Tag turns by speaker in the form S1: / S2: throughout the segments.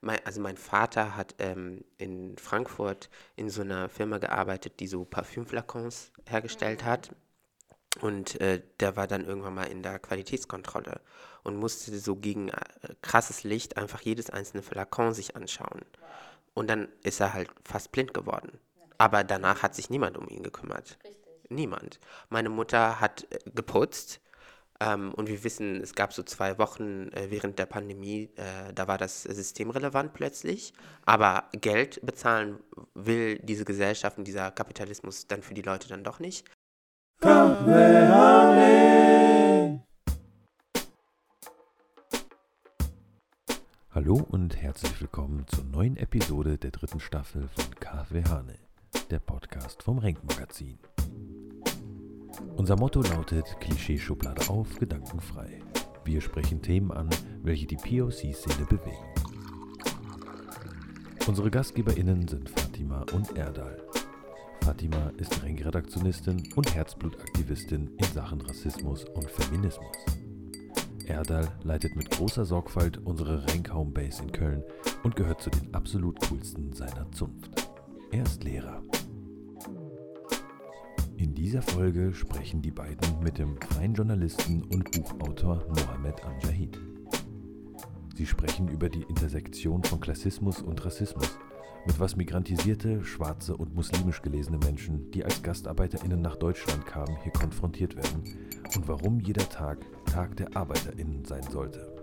S1: Mein, also mein Vater hat ähm, in Frankfurt in so einer Firma gearbeitet, die so Parfümflakons hergestellt hat. Und äh, der war dann irgendwann mal in der Qualitätskontrolle und musste so gegen äh, krasses Licht einfach jedes einzelne Flakon sich anschauen. Und dann ist er halt fast blind geworden. Aber danach hat sich niemand um ihn gekümmert. Niemand. Meine Mutter hat äh, geputzt ähm, und wir wissen, es gab so zwei Wochen äh, während der Pandemie, äh, da war das systemrelevant plötzlich. Aber Geld bezahlen will diese Gesellschaft und dieser Kapitalismus dann für die Leute dann doch nicht.
S2: Hallo und herzlich willkommen zur neuen Episode der dritten Staffel von KW Hane, der Podcast vom Renk Magazin. Unser Motto lautet Klischeeschublade auf, gedankenfrei. Wir sprechen Themen an, welche die POC-Szene bewegen. Unsere GastgeberInnen sind Fatima und Erdal. Fatima ist Renk-Redaktionistin und Herzblutaktivistin in Sachen Rassismus und Feminismus. Erdal leitet mit großer Sorgfalt unsere Renk Homebase in Köln und gehört zu den absolut coolsten seiner Zunft. Er ist Lehrer. In dieser Folge sprechen die beiden mit dem freien Journalisten und Buchautor Mohamed Amjahid. Sie sprechen über die Intersektion von Klassismus und Rassismus, mit was migrantisierte, schwarze und muslimisch gelesene Menschen, die als GastarbeiterInnen nach Deutschland kamen, hier konfrontiert werden und warum jeder Tag Tag der ArbeiterInnen sein sollte.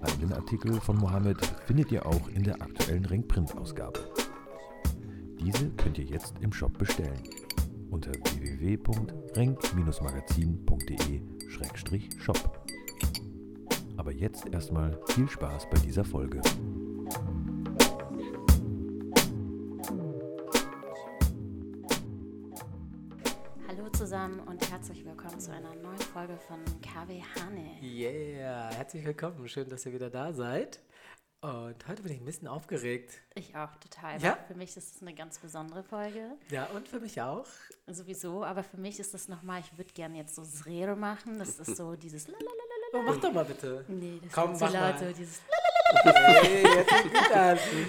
S2: Einen Artikel von Mohammed findet ihr auch in der aktuellen Ringprint-Ausgabe. Diese könnt ihr jetzt im Shop bestellen unter www.renk-magazin.de-shop. Aber jetzt erstmal viel Spaß bei dieser Folge.
S3: Hallo zusammen und herzlich willkommen zu einer neuen Folge von KW Hane.
S4: Yeah, herzlich willkommen. Schön, dass ihr wieder da seid. Und heute bin ich ein bisschen aufgeregt.
S3: Ich auch total.
S4: Ja?
S3: Für mich ist es eine ganz besondere Folge.
S4: Ja, und für mich auch.
S3: Sowieso, aber für mich ist das nochmal, ich würde gerne jetzt so Zrero machen. Das ist so dieses Lalalala.
S4: Oh, mach doch mal bitte.
S3: Nee, das
S4: Komm,
S3: ist
S4: mach
S3: laut,
S4: mal.
S3: so dieses
S4: Hey.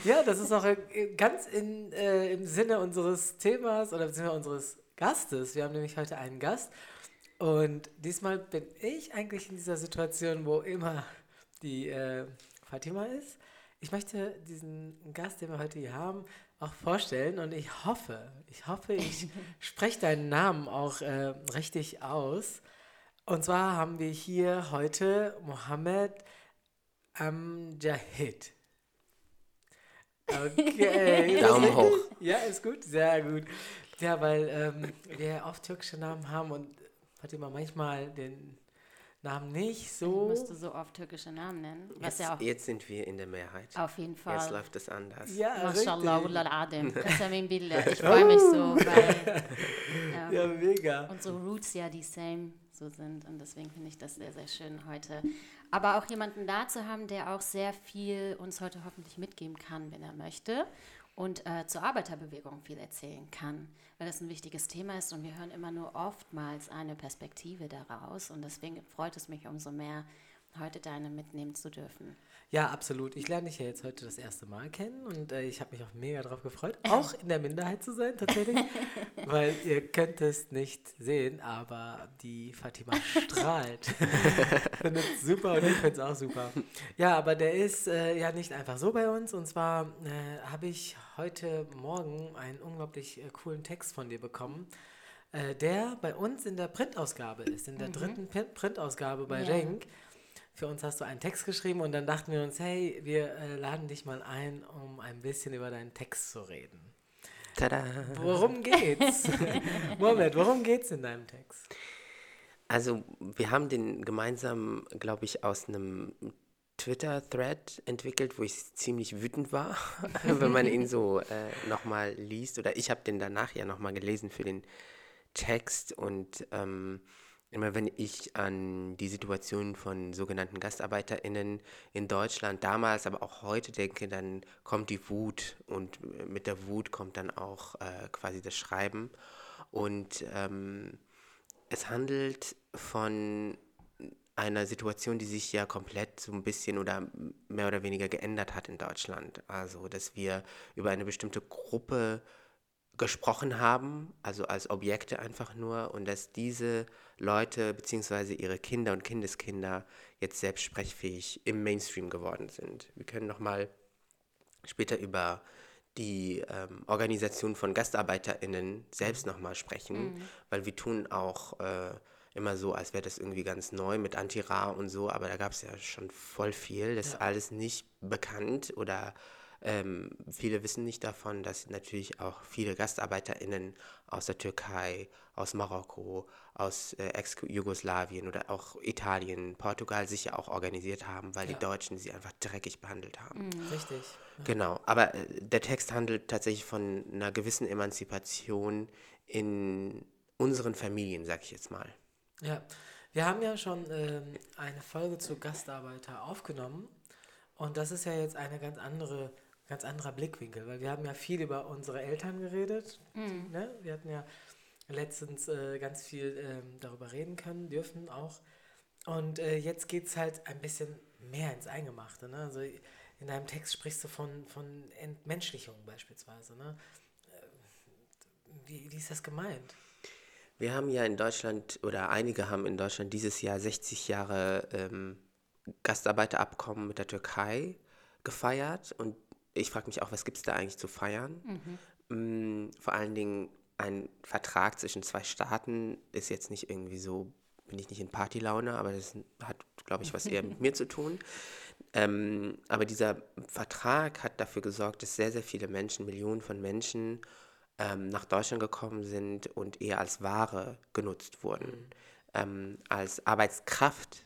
S4: Ja, das ist auch äh, ganz in, äh, im Sinne unseres Themas oder beziehungsweise unseres Gastes. Wir haben nämlich heute einen Gast. Und diesmal bin ich eigentlich in dieser Situation, wo immer die äh, Fatima ist. Ich möchte diesen Gast, den wir heute hier haben, auch vorstellen und ich hoffe, ich hoffe, ich spreche deinen Namen auch äh, richtig aus. Und zwar haben wir hier heute Mohammed Amjahid. Okay.
S1: Daumen hoch.
S4: Ja, ist gut, sehr gut. Ja, weil ähm, wir oft türkische Namen haben und Fatima manchmal den Namen nicht
S3: Ich
S4: so.
S3: müsste so oft türkische Namen nennen. Was
S1: Jetzt,
S3: ja auch
S1: jetzt sind wir in der Mehrheit.
S3: auf jeden
S1: Jetzt
S3: Fall.
S1: läuft es anders.
S4: Ja,
S3: Mashallah, Adem. Ich freue mich so, weil ähm,
S4: Ja, mega.
S3: unsere Roots ja die same so sind und deswegen finde ich das sehr, sehr schön heute. Aber auch jemanden da zu haben, der auch sehr viel uns heute hoffentlich mitgeben kann, wenn er möchte und äh, zur Arbeiterbewegung viel erzählen kann, weil das ein wichtiges Thema ist und wir hören immer nur oftmals eine Perspektive daraus und deswegen freut es mich umso mehr, heute deine mitnehmen zu dürfen.
S4: Ja, absolut. Ich lerne dich ja jetzt heute das erste Mal kennen und äh, ich habe mich auch mega drauf gefreut, auch in der Minderheit zu sein tatsächlich, weil ihr könnt es nicht sehen, aber die Fatima strahlt. Findet es super und ich finde es auch super. Ja, aber der ist äh, ja nicht einfach so bei uns und zwar äh, habe ich heute Morgen einen unglaublich äh, coolen Text von dir bekommen. äh, Der bei uns in der Printausgabe ist, in der dritten Prin- Printausgabe bei
S3: Ja.
S4: Renk. Für uns hast du einen Text geschrieben und dann dachten wir uns, hey, wir äh, laden dich mal ein, um ein bisschen über deinen Text zu reden.
S1: Tada!
S4: Worum geht's? Moment, worum geht's in deinem Text?
S1: Also, wir haben den gemeinsam, glaube ich, aus einem Twitter-Thread entwickelt, wo ich ziemlich wütend war, wenn man ihn so äh, nochmal liest. Oder ich habe den danach ja nochmal gelesen für den Text. Und ähm, immer wenn ich an die Situation von sogenannten GastarbeiterInnen in Deutschland damals, aber auch heute denke, dann kommt die Wut. Und äh, mit der Wut kommt dann auch äh, quasi das Schreiben. Und ähm, es handelt von einer Situation, die sich ja komplett so ein bisschen oder mehr oder weniger geändert hat in Deutschland. Also, dass wir über eine bestimmte Gruppe gesprochen haben, also als Objekte einfach nur, und dass diese Leute bzw. ihre Kinder und Kindeskinder jetzt selbst sprechfähig im Mainstream geworden sind. Wir können nochmal später über die ähm, Organisation von GastarbeiterInnen selbst nochmal sprechen, mhm. weil wir tun auch äh, immer so, als wäre das irgendwie ganz neu mit Antira und so, aber da gab es ja schon voll viel. Das ja. ist alles nicht bekannt oder ähm, viele wissen nicht davon, dass natürlich auch viele GastarbeiterInnen aus der Türkei, aus Marokko, aus äh, Ex-Jugoslawien oder auch Italien, Portugal sich ja auch organisiert haben, weil ja. die Deutschen sie einfach dreckig behandelt haben.
S4: Mhm. Richtig.
S1: Ja. Genau, aber äh, der Text handelt tatsächlich von einer gewissen Emanzipation in unseren Familien, sag ich jetzt mal.
S4: Ja, wir haben ja schon ähm, eine Folge zu Gastarbeiter aufgenommen und das ist ja jetzt eine ganz andere, ganz anderer Blickwinkel, weil wir haben ja viel über unsere Eltern geredet. Mhm. Ne? Wir hatten ja letztens äh, ganz viel ähm, darüber reden können, dürfen auch. Und äh, jetzt geht es halt ein bisschen mehr ins Eingemachte. Ne? Also in deinem Text sprichst du von, von Entmenschlichung beispielsweise. Ne? Äh, wie, wie ist das gemeint?
S1: Wir haben ja in Deutschland, oder einige haben in Deutschland dieses Jahr 60 Jahre ähm, Gastarbeiterabkommen mit der Türkei gefeiert. Und ich frage mich auch, was gibt es da eigentlich zu feiern? Mhm. Mm, vor allen Dingen ein Vertrag zwischen zwei Staaten ist jetzt nicht irgendwie so, bin ich nicht in Partylaune, aber das hat, glaube ich, was eher mit mir zu tun. Ähm, aber dieser Vertrag hat dafür gesorgt, dass sehr, sehr viele Menschen, Millionen von Menschen ähm, nach Deutschland gekommen sind und eher als Ware genutzt wurden, mhm. ähm, als Arbeitskraft.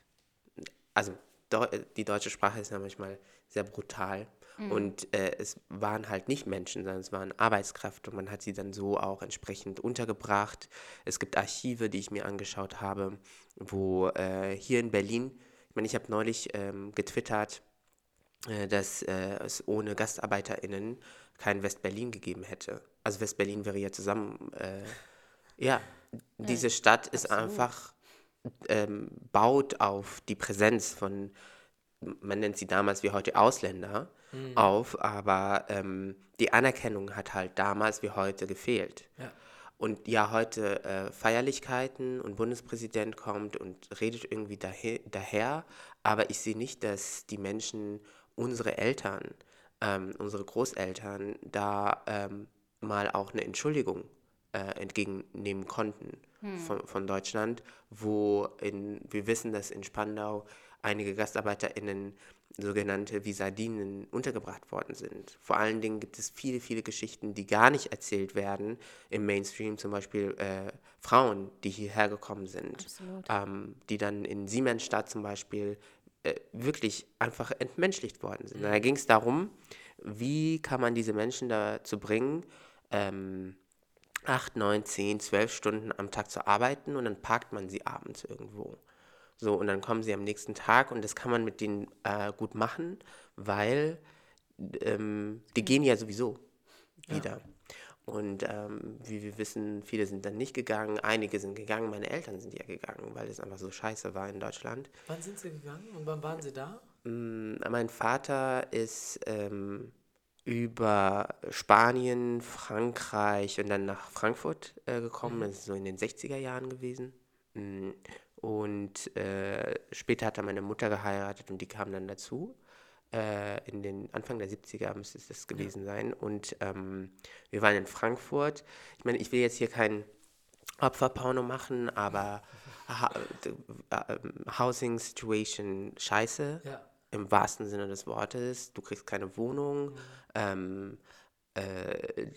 S1: Also Deu die deutsche Sprache ist ja manchmal sehr brutal. Mhm. Und äh, es waren halt nicht Menschen, sondern es waren Arbeitskräfte und man hat sie dann so auch entsprechend untergebracht. Es gibt Archive, die ich mir angeschaut habe, wo äh, hier in Berlin, ich meine, ich habe neulich ähm, getwittert, äh, dass äh, es ohne GastarbeiterInnen kein West-Berlin gegeben hätte. Also West-Berlin wäre ja zusammen. Äh, ja, diese Stadt ist Absolut. einfach, ähm, baut auf die Präsenz von, man nennt sie damals wie heute Ausländer, mhm. auf, aber ähm, die Anerkennung hat halt damals wie heute gefehlt. Ja. Und ja, heute äh, Feierlichkeiten und Bundespräsident kommt und redet irgendwie daher, daher aber ich sehe nicht, dass die Menschen, unsere Eltern, ähm, unsere Großeltern da ähm, mal auch eine Entschuldigung äh, entgegennehmen konnten hm. von, von Deutschland, wo in, wir wissen, dass in Spandau einige GastarbeiterInnen sogenannte wie Sardinen untergebracht worden sind. Vor allen Dingen gibt es viele, viele Geschichten, die gar nicht erzählt werden im Mainstream, zum Beispiel äh, Frauen, die hierher gekommen sind, ähm, die dann in Siemensstadt zum Beispiel äh, wirklich einfach entmenschlicht worden sind. Mhm. Da ging es darum, wie kann man diese Menschen dazu bringen, ähm, acht, neun, zehn, zwölf Stunden am Tag zu arbeiten und dann parkt man sie abends irgendwo. So, und dann kommen sie am nächsten Tag und das kann man mit denen äh, gut machen, weil ähm, die gehen ja sowieso wieder. Ja. Und ähm, wie wir wissen, viele sind dann nicht gegangen, einige sind gegangen, meine Eltern sind ja gegangen, weil es einfach so scheiße war in Deutschland.
S4: Wann sind sie gegangen und wann waren sie da?
S1: Mm, mein Vater ist ähm, über Spanien, Frankreich und dann nach Frankfurt äh, gekommen. Mhm. Das ist so in den 60er Jahren gewesen. Mm, und äh, später hat er meine Mutter geheiratet und die kam dann dazu. Äh, in den Anfang der 70er müsste es das gewesen ja. sein. Und ähm, wir waren in Frankfurt. Ich meine, ich will jetzt hier kein Opferporno machen, aber ha äh, Housing Situation scheiße. Ja im wahrsten Sinne des Wortes. Du kriegst keine Wohnung. Mhm. Ähm, äh,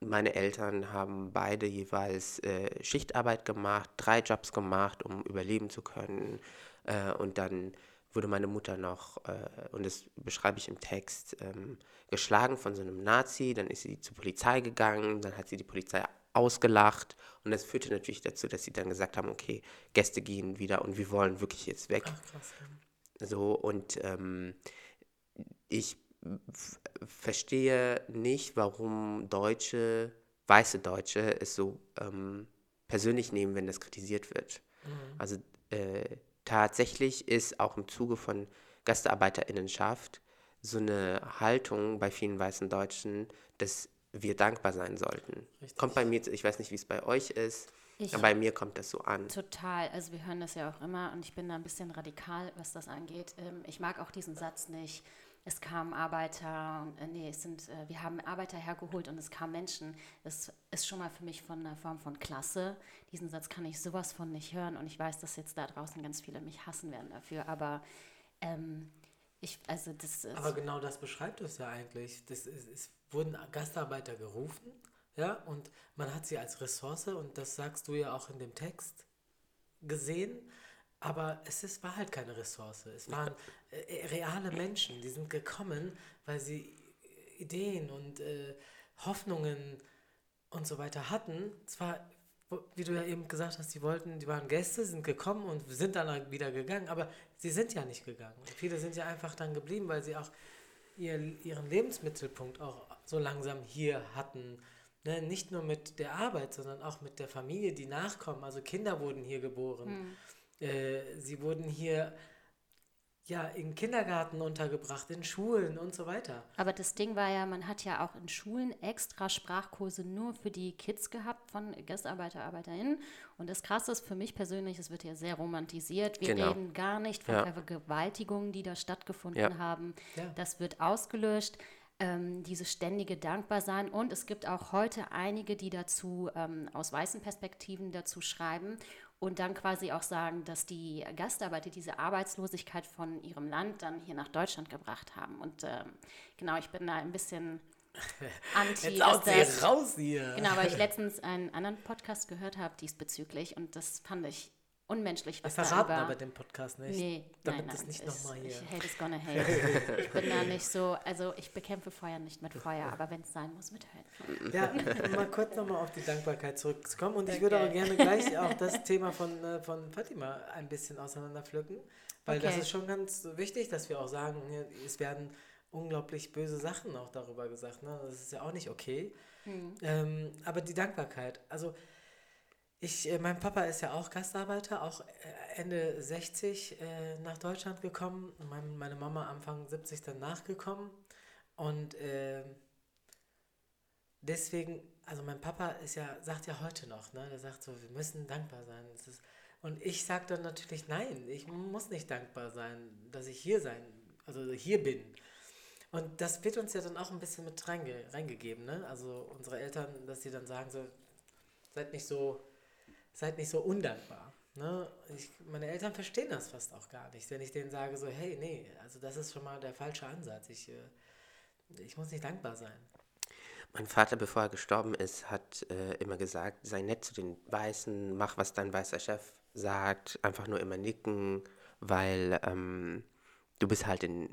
S1: meine Eltern haben beide jeweils äh, Schichtarbeit gemacht, drei Jobs gemacht, um überleben zu können. Äh, und dann wurde meine Mutter noch, äh, und das beschreibe ich im Text, ähm, geschlagen von so einem Nazi. Dann ist sie zur Polizei gegangen, dann hat sie die Polizei ausgelacht und das führte natürlich dazu, dass sie dann gesagt haben, okay, Gäste gehen wieder und wir wollen wirklich jetzt weg. Ach, krass, so, und ähm, ich verstehe nicht, warum Deutsche, weiße Deutsche, es so ähm, persönlich nehmen, wenn das kritisiert wird. Mhm. Also äh, tatsächlich ist auch im Zuge von GastarbeiterInnenschaft so eine Haltung bei vielen weißen Deutschen, dass wir dankbar sein sollten.
S4: Richtig.
S1: Kommt bei mir, ich weiß nicht, wie es bei euch ist,
S3: Ich-
S1: aber bei mir kommt das so an.
S3: Total. Also wir hören das ja auch immer und ich bin da ein bisschen radikal, was das angeht. Ähm, ich mag auch diesen Satz nicht. Es kamen Arbeiter, äh, nee, es sind, äh, wir haben Arbeiter hergeholt und es kamen Menschen. Das ist schon mal für mich von einer Form von Klasse. Diesen Satz kann ich sowas von nicht hören und ich weiß, dass jetzt da draußen ganz viele mich hassen werden dafür, aber ähm, ich, also das ist,
S4: Aber genau das beschreibt es ja eigentlich. Das ist, es wurden Gastarbeiter gerufen, ja, und man hat sie als Ressource, und das sagst du ja auch in dem Text, gesehen, aber es ist, war halt keine Ressource. Es waren äh, reale Menschen, die sind gekommen, weil sie Ideen und äh, Hoffnungen und so weiter hatten. Zwar, wie du ja eben gesagt hast, die wollten, die waren Gäste, sind gekommen und sind dann wieder gegangen, aber sie sind ja nicht gegangen. Und viele sind ja einfach dann geblieben, weil sie auch ihr, ihren Lebensmittelpunkt auch so langsam hier hatten. Ne? Nicht nur mit der Arbeit, sondern auch mit der Familie, die nachkommen. Also Kinder wurden hier geboren. Äh, sie wurden hier ja in Kindergarten untergebracht, in Schulen und so weiter.
S3: Aber das Ding war ja, man hat ja auch in Schulen extra Sprachkurse nur für die Kids gehabt von Gastarbeiter, ArbeiterInnen. Und das Krasse ist für mich persönlich, es wird ja sehr romantisiert. Wir
S1: Genau.
S3: reden gar nicht von
S1: Ja.
S3: Vergewaltigungen, die da stattgefunden
S1: Ja.
S3: haben.
S4: Ja.
S3: Das wird ausgelöscht. Ähm, dieses ständige Dankbarsein. Und es gibt auch heute einige, die dazu ähm, aus weißen Perspektiven dazu schreiben und dann quasi auch sagen, dass die Gastarbeiter diese Arbeitslosigkeit von ihrem Land dann hier nach Deutschland gebracht haben. Und ähm, genau, ich bin da ein bisschen anti.
S4: Jetzt sie
S3: das-
S4: raus hier.
S3: Genau, weil ich letztens einen anderen Podcast gehört habe diesbezüglich und das fand ich unmenschlich,
S4: Wir
S3: was da
S4: verraten aber den Podcast nicht.
S3: Nee,
S4: damit
S3: nein,
S4: das
S3: nein,
S4: nicht
S3: es-
S4: nochmal hier.
S3: Ich hate is gonna hate. ich bin da nicht so, also ich bekämpfe Feuer nicht mit Feuer, aber wenn es sein muss, mit Höhen.
S4: Ja, um mal kurz nochmal auf die Dankbarkeit zurückzukommen. Und ich würde aber gerne gleich auch das Thema von, äh, von Fatima ein bisschen auseinanderpflücken. Weil das
S3: Okay.
S4: ist schon ganz wichtig, dass wir auch sagen, es werden unglaublich böse Sachen auch darüber gesagt. Ne? Das ist ja auch nicht okay. Ähm, aber die Dankbarkeit. Also ich, äh, mein Papa ist ja auch Gastarbeiter, auch äh, Ende 60 äh, nach Deutschland gekommen. meine Mama Anfang 70 dann nachgekommen. Und ähm, deswegen, also mein Papa ist ja, sagt ja heute noch, ne? Der sagt so, wir müssen dankbar sein. Und ich sage dann natürlich, nein, ich muss nicht dankbar sein, dass ich hier sein, also hier bin. Und das wird uns ja dann auch ein bisschen mit reinge, reingegeben, ne? Also unsere Eltern, dass sie dann sagen so, seid nicht so, seid nicht so undankbar. Ne? Ich, meine Eltern verstehen das fast auch gar nicht, wenn ich denen sage so, hey, nee, also das ist schon mal der falsche Ansatz. Ich, äh, ich muss nicht dankbar sein.
S1: Mein Vater, bevor er gestorben ist, hat äh, immer gesagt, sei nett zu den Weißen, mach, was dein weißer Chef sagt, einfach nur immer nicken, weil ähm, du bist halt in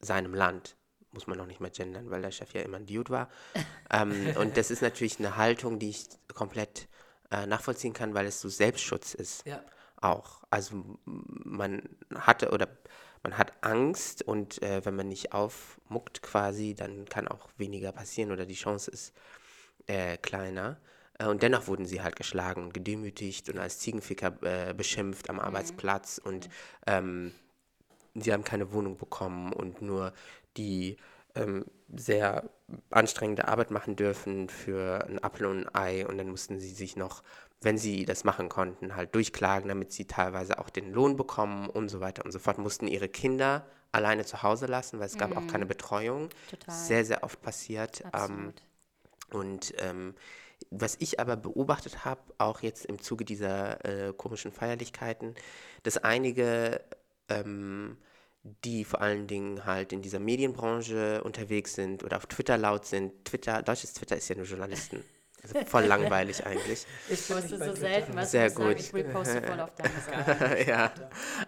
S1: seinem Land. Muss man noch nicht mal gendern, weil der Chef ja immer ein Dude war. ähm, und das ist natürlich eine Haltung, die ich komplett äh, nachvollziehen kann, weil es so Selbstschutz ist
S4: Ja,
S1: auch. Also man hatte oder man hat Angst und äh, wenn man nicht aufmuckt quasi, dann kann auch weniger passieren oder die Chance ist äh, kleiner. Äh, und dennoch wurden sie halt geschlagen und gedemütigt und als Ziegenficker äh, beschimpft am Arbeitsplatz und ähm, sie haben keine Wohnung bekommen und nur die ähm, sehr anstrengende Arbeit machen dürfen für ein Apfel und ein Ei und dann mussten sie sich noch, wenn sie das machen konnten, halt durchklagen, damit sie teilweise auch den Lohn bekommen und so weiter und so fort, mussten ihre Kinder alleine zu Hause lassen, weil es gab auch keine Betreuung.
S3: Total.
S1: Sehr, sehr oft passiert. Ähm, und ähm, was ich aber beobachtet habe, auch jetzt im Zuge dieser äh, komischen Feierlichkeiten, dass einige, ähm, die vor allen Dingen halt in dieser Medienbranche unterwegs sind oder auf Twitter laut sind, Twitter, deutsches Twitter ist ja nur Journalisten. Also voll langweilig eigentlich.
S4: ich bei
S3: so
S4: Twitter.
S3: selten, was
S1: Sehr
S3: ich sagen,
S1: gut.
S3: ich reposte voll auf deine Seite.
S1: ja,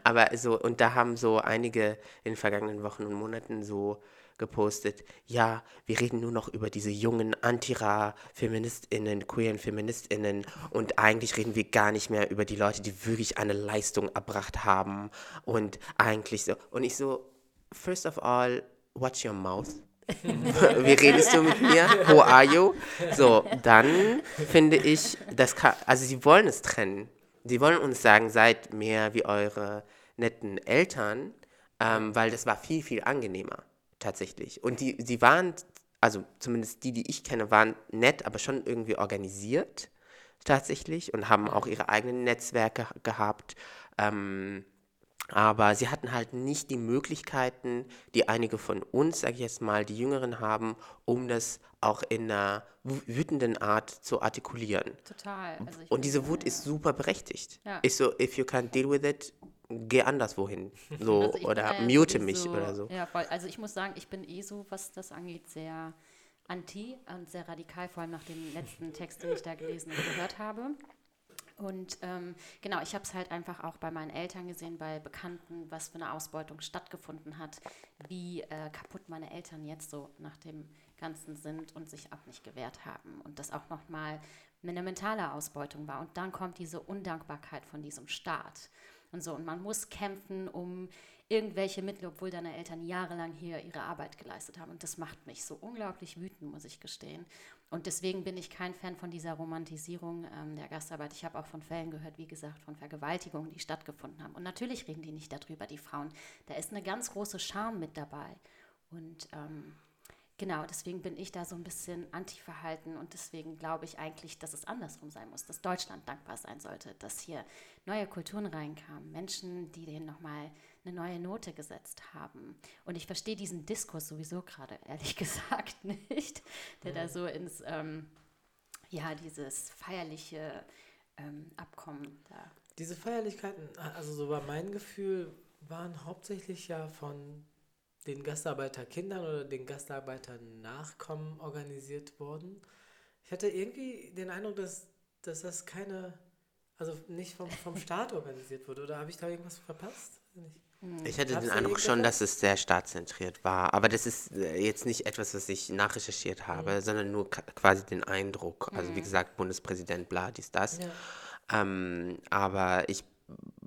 S1: aber so, und da haben so einige in den vergangenen Wochen und Monaten so gepostet, ja, wir reden nur noch über diese jungen Antira-FeministInnen, queeren FeministInnen und eigentlich reden wir gar nicht mehr über die Leute, die wirklich eine Leistung erbracht haben und eigentlich so, und ich so, first of all, watch your mouth. Wie redest du mit mir? Who are you? So, dann finde ich, das kann, also sie wollen es trennen. sie wollen uns sagen, seid mehr wie eure netten Eltern, ähm, weil das war viel, viel angenehmer tatsächlich. Und die, sie waren, also zumindest die, die ich kenne, waren nett, aber schon irgendwie organisiert tatsächlich und haben auch ihre eigenen Netzwerke gehabt. Ähm, aber sie hatten halt nicht die Möglichkeiten, die einige von uns, sage ich jetzt mal, die Jüngeren haben, um das auch in einer wütenden Art zu artikulieren.
S3: Total. Also
S1: Und diese Wut ist super berechtigt.
S3: Ja.
S1: Ist so, if you can't deal with it, geh anderswohin. So,
S3: Also
S1: oder
S3: ja
S1: mute mich
S3: sowieso-
S1: oder so.
S3: Ja, voll. Also ich muss sagen, ich bin eh so, was das angeht, sehr anti und sehr radikal, vor allem nach dem letzten Text, den ich da gelesen und gehört habe. Und ähm, genau, ich habe es halt einfach auch bei meinen Eltern gesehen, bei Bekannten, was für eine Ausbeutung stattgefunden hat, wie äh, kaputt meine Eltern jetzt so nach dem Ganzen sind und sich auch nicht gewehrt haben. Und das auch nochmal eine mentale Ausbeutung war. Und dann kommt diese Undankbarkeit von diesem Staat. Und so, und man muss kämpfen um irgendwelche Mittel, obwohl deine Eltern jahrelang hier ihre Arbeit geleistet haben. Und das macht mich so unglaublich wütend, muss ich gestehen. Und deswegen bin ich kein Fan von dieser Romantisierung ähm, der Gastarbeit. Ich habe auch von Fällen gehört, wie gesagt, von Vergewaltigungen, die stattgefunden haben. Und natürlich reden die nicht darüber, die Frauen. Da ist eine ganz große Scham mit dabei. Und ähm, Genau, deswegen bin ich da so ein bisschen anti-verhalten und deswegen glaube ich eigentlich, dass es andersrum sein muss, dass Deutschland dankbar sein sollte, dass hier neue Kulturen reinkamen, Menschen, die denen nochmal eine neue Note gesetzt haben. Und ich verstehe diesen Diskurs sowieso gerade, ehrlich gesagt, nicht, der da so ins, ähm, ja, dieses feierliche ähm, Abkommen da.
S4: Diese Feierlichkeiten, also so war mein Gefühl, waren hauptsächlich ja von den Gastarbeiterkindern oder den Gastarbeiternachkommen organisiert worden. Ich hatte irgendwie den Eindruck, dass, dass das keine, also nicht vom, vom Staat organisiert wurde. Oder habe ich da irgendwas verpasst? Nicht.
S1: Ich hatte den Eindruck schon, dass es sehr staatzentriert war. Aber das ist äh, jetzt nicht etwas, was ich nachrecherchiert habe, sondern nur quasi den Eindruck. Also wie gesagt, Bundespräsident, bla, dies, das.
S4: Ja.
S1: Ähm, aber ich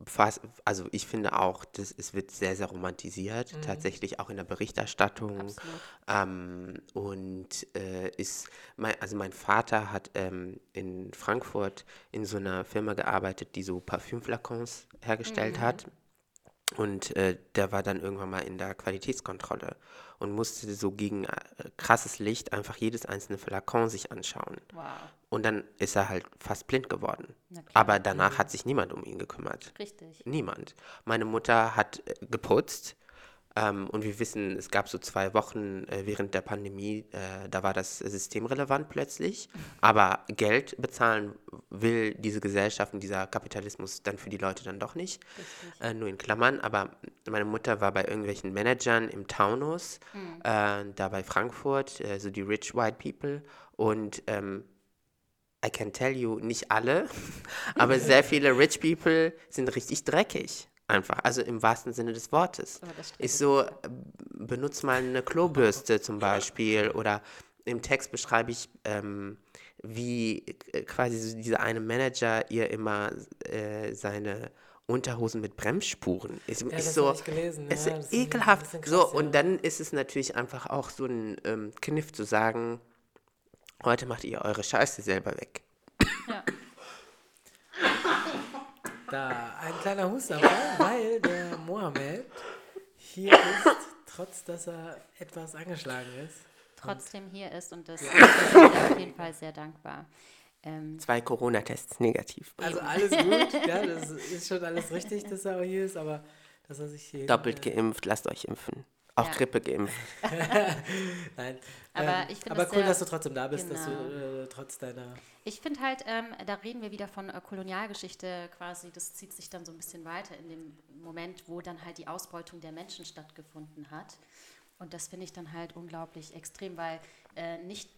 S1: fast, also ich finde auch, dass es wird sehr, sehr romantisiert, tatsächlich auch in der Berichterstattung. Ähm, und äh, ist, mein, also mein Vater hat ähm, in Frankfurt in so einer Firma gearbeitet, die so Parfümflakons hergestellt hat. Und äh, der war dann irgendwann mal in der Qualitätskontrolle und musste so gegen äh, krasses Licht einfach jedes einzelne Flakon sich anschauen.
S3: Wow.
S1: Und dann ist er halt fast blind geworden. Aber danach hat sich niemand um ihn gekümmert.
S3: Richtig.
S1: Niemand. Meine Mutter hat äh, geputzt ähm, und wir wissen, es gab so zwei Wochen äh, während der Pandemie, äh, da war das systemrelevant plötzlich. Aber Geld bezahlen will diese Gesellschaft und dieser Kapitalismus dann für die Leute dann doch nicht. Äh, nur in Klammern. Aber meine Mutter war bei irgendwelchen Managern im Taunus, äh, da bei Frankfurt, äh, so die rich white people. Und ähm, I can tell you, nicht alle, aber sehr viele rich people sind richtig dreckig. Einfach, also im wahrsten Sinne des Wortes.
S3: Stimmt.
S1: Ist so, äh, benutz mal eine Klobürste zum Beispiel oder im Text beschreibe ich, ähm, wie äh, quasi so dieser eine Manager ihr immer äh, seine Unterhosen mit Bremsspuren. Ist,
S4: Ja,
S1: ist
S4: das
S1: so,
S4: ich gelesen.
S1: ist
S4: Ja,
S1: ekelhaft.
S4: krass,
S1: so,
S4: ja.
S1: und dann ist es natürlich einfach auch so ein ähm, Kniff zu sagen, heute macht ihr eure Scheiße selber weg.
S3: Ja.
S4: Da ein kleiner Hustenanfall, weil der Mohammed hier ist, trotz dass er etwas angeschlagen ist.
S3: Trotzdem hier ist und das bin dir auf jeden Fall sehr dankbar. Ähm,
S1: Zwei Corona-Tests negativ.
S4: Also alles gut, ja, das ist schon alles richtig, dass er auch hier ist, aber dass er sich hier.
S1: Doppelt geimpft, lasst euch impfen. Auch
S3: Ja.
S1: Grippe geimpft.
S4: Nein.
S3: Aber
S4: ähm,
S3: ich finde
S4: aber cool,
S3: sehr-
S4: dass du trotzdem da bist, dass
S3: Genau.
S4: du äh, trotz deiner.
S3: Ich finde halt, ähm, da reden wir wieder von äh, Kolonialgeschichte quasi, das zieht sich dann so ein bisschen weiter in dem Moment, wo dann halt die Ausbeutung der Menschen stattgefunden hat. Und das finde ich dann halt unglaublich extrem, weil äh, nicht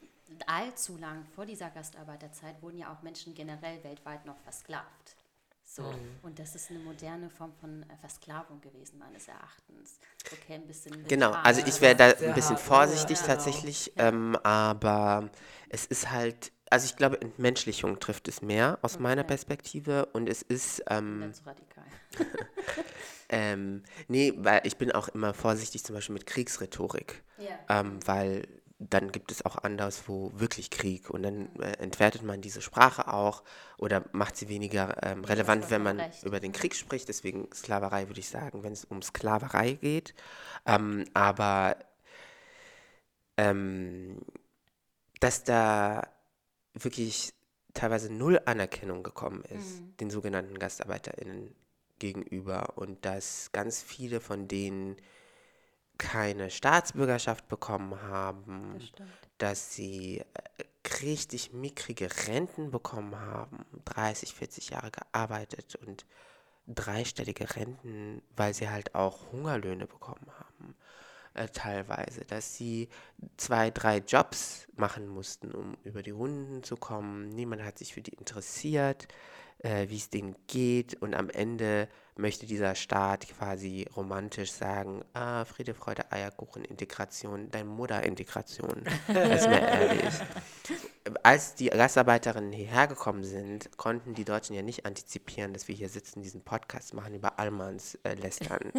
S3: allzu lang vor dieser Gastarbeiterzeit wurden ja auch Menschen generell weltweit noch versklavt. So. Und das ist eine moderne Form von äh, Versklavung gewesen, meines Erachtens. Okay, ein bisschen.
S1: Genau, also ich wäre da ein bisschen vorsichtig
S4: Ja,
S1: tatsächlich, ähm, aber es ist halt, also ich glaube, Entmenschlichung trifft es mehr aus meiner
S3: Okay.
S1: Perspektive und es ist, ähm,
S3: Ganz radikal.
S1: ähm, nee, weil ich bin auch immer vorsichtig zum Beispiel mit Kriegsrhetorik.
S3: Ja.
S1: Ähm, weil dann gibt es auch anderswo wirklich Krieg und dann äh, entwertet man diese Sprache auch oder macht sie weniger ähm, relevant, wenn man
S3: recht.
S1: über den Krieg spricht. Deswegen Sklaverei würde ich sagen, wenn es um Sklaverei geht. Ähm, aber ähm, dass da wirklich teilweise null Anerkennung gekommen ist, den sogenannten GastarbeiterInnen gegenüber und dass ganz viele von denen keine Staatsbürgerschaft bekommen haben,
S3: Das
S1: dass sie äh, richtig mickrige Renten bekommen haben, 30, 40 Jahre gearbeitet und dreistellige Renten, weil sie halt auch Hungerlöhne bekommen haben, äh, teilweise, dass sie zwei, drei Jobs machen mussten, um über die Runden zu kommen. Niemand hat sich für die interessiert, äh, wie es denen geht. Und am Ende möchte dieser Staat quasi romantisch sagen, ah, Friede, Freude, Eierkuchen, Integration, dein Mutter-Integration, ist mir ehrlich. Als die Gastarbeiterinnen hierher gekommen sind, konnten die Deutschen ja nicht antizipieren, dass wir hier sitzen, diesen Podcast machen, über Allmanns äh, lästern.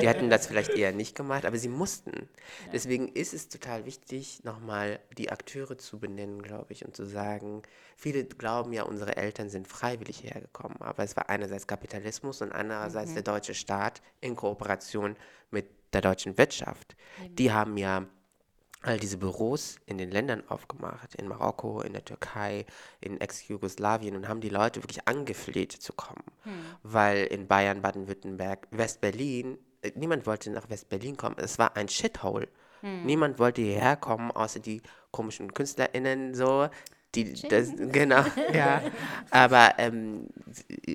S1: Die hätten das vielleicht eher nicht gemacht, aber sie mussten. Deswegen ist es total wichtig, nochmal die Akteure zu benennen, glaube ich, und zu sagen, viele glauben ja, unsere Eltern sind freiwillig hierher gekommen, aber es war einerseits Kapitalismus und andererseits der deutsche Staat in Kooperation mit der deutschen Wirtschaft. Die haben ja all diese Büros in den Ländern aufgemacht, in Marokko, in der Türkei, in Ex-Jugoslawien und haben die Leute wirklich angefleht zu kommen. Weil in Bayern, Baden-Württemberg, West-Berlin, äh, niemand wollte nach West-Berlin kommen. Es war ein Shithole. Niemand wollte hierher kommen, außer die komischen KünstlerInnen so. Die, das, genau, ja. Aber, ähm,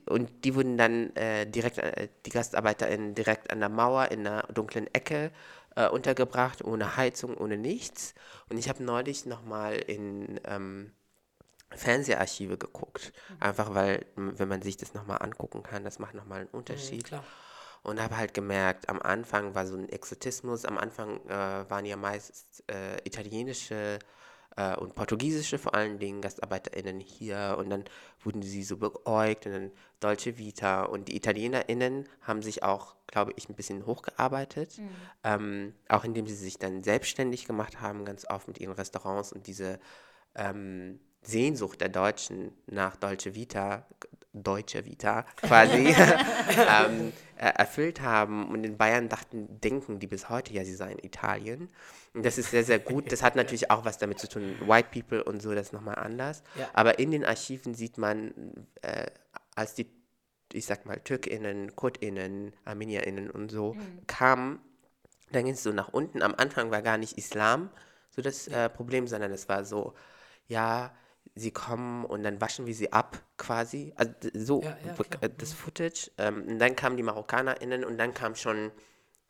S1: und die wurden dann äh, direkt, äh, die GastarbeiterInnen direkt an der Mauer in einer dunklen Ecke äh, untergebracht, ohne Heizung, ohne nichts. Und ich habe neulich nochmal in ähm, Fernseharchive geguckt. Einfach weil, wenn man sich das nochmal angucken kann, das macht nochmal einen Unterschied.
S4: klar.
S1: Und habe halt gemerkt, am Anfang war so ein Exotismus, am Anfang äh, waren ja meist äh, italienische äh, und portugiesische vor allen Dingen GastarbeiterInnen hier. Und dann wurden sie so beäugt und dann Dolce Vita. Und die ItalienerInnen haben sich auch, glaube ich, ein bisschen hochgearbeitet, ähm, auch indem sie sich dann selbstständig gemacht haben, ganz oft mit ihren Restaurants und diese ähm, Sehnsucht der Deutschen nach Dolce Vita, Deutsche Vita quasi, ähm, äh, erfüllt haben. Und in Bayern dachten, denken die bis heute, ja, sie seien Italien. Und das ist sehr, sehr gut. Das hat natürlich auch was damit zu tun. White People und so, das ist nochmal anders.
S4: Ja.
S1: Aber in den Archiven sieht man, äh, als die, ich sag mal, TürkInnen, KurdInnen, ArmenierInnen und so kamen, dann ging es so nach unten. Am Anfang war gar nicht Islam so das äh, Problem, sondern es war so, ja, sie kommen und dann waschen wir sie ab, quasi. Also so
S4: Ja, ja,
S1: das Footage. Ähm, und dann kamen die MarokkanerInnen und dann kam schon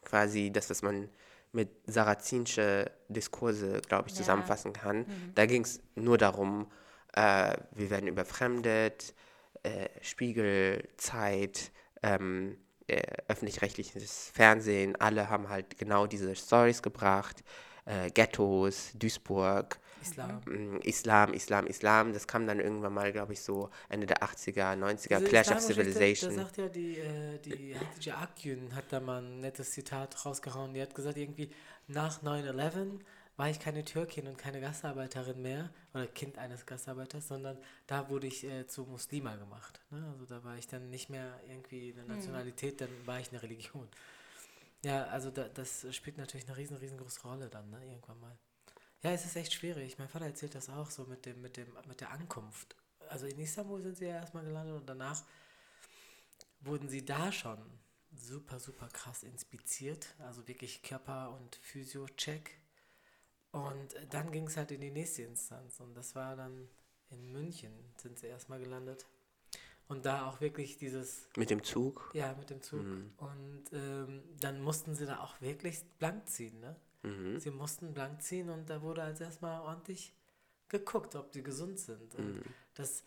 S1: quasi das, was man mit sarazinische Diskurse, glaube ich,
S3: Ja.
S1: zusammenfassen kann. Da ging es nur darum, äh, wir werden überfremdet, äh, Spiegel, Zeit, ähm, äh, öffentlich-rechtliches Fernsehen, alle haben halt genau diese Stories gebracht. Äh, Ghettos, Duisburg,
S4: Islam.
S1: mm, Islam, Islam, Islam. Das kam dann irgendwann mal, glaube ich, so Ende der 80er, 90er,
S4: Diese
S1: Clash of Civilization.
S4: Da sagt ja die, äh, die Hatice Akgün hat da mal ein nettes Zitat rausgehauen. Die hat gesagt, irgendwie nach 9-11 war ich keine Türkin und keine Gastarbeiterin mehr oder Kind eines Gastarbeiters, sondern da wurde ich äh, zu Muslima gemacht. Ne? Also da war ich dann nicht mehr irgendwie eine Nationalität, dann war ich eine Religion. Ja, also da, das spielt natürlich eine riesen, riesengroße Rolle dann, ne? irgendwann mal. Ja, es ist echt schwierig. Mein Vater erzählt das auch so mit dem, mit dem, mit der Ankunft. Also in Istanbul sind sie ja erstmal gelandet und danach wurden sie da schon super, super krass inspiziert. Also wirklich Körper- und Physio-Check. Und dann ging es halt in die nächste Instanz. Und das war dann in München, sind sie erstmal gelandet. Und da auch wirklich dieses,
S1: Mit dem Zug.
S4: ja, mit dem Zug. Und ähm, dann mussten sie da auch wirklich blank ziehen, ne?
S1: Mhm.
S4: Sie mussten blank ziehen und da wurde als erstmal ordentlich geguckt, ob die gesund sind. Und das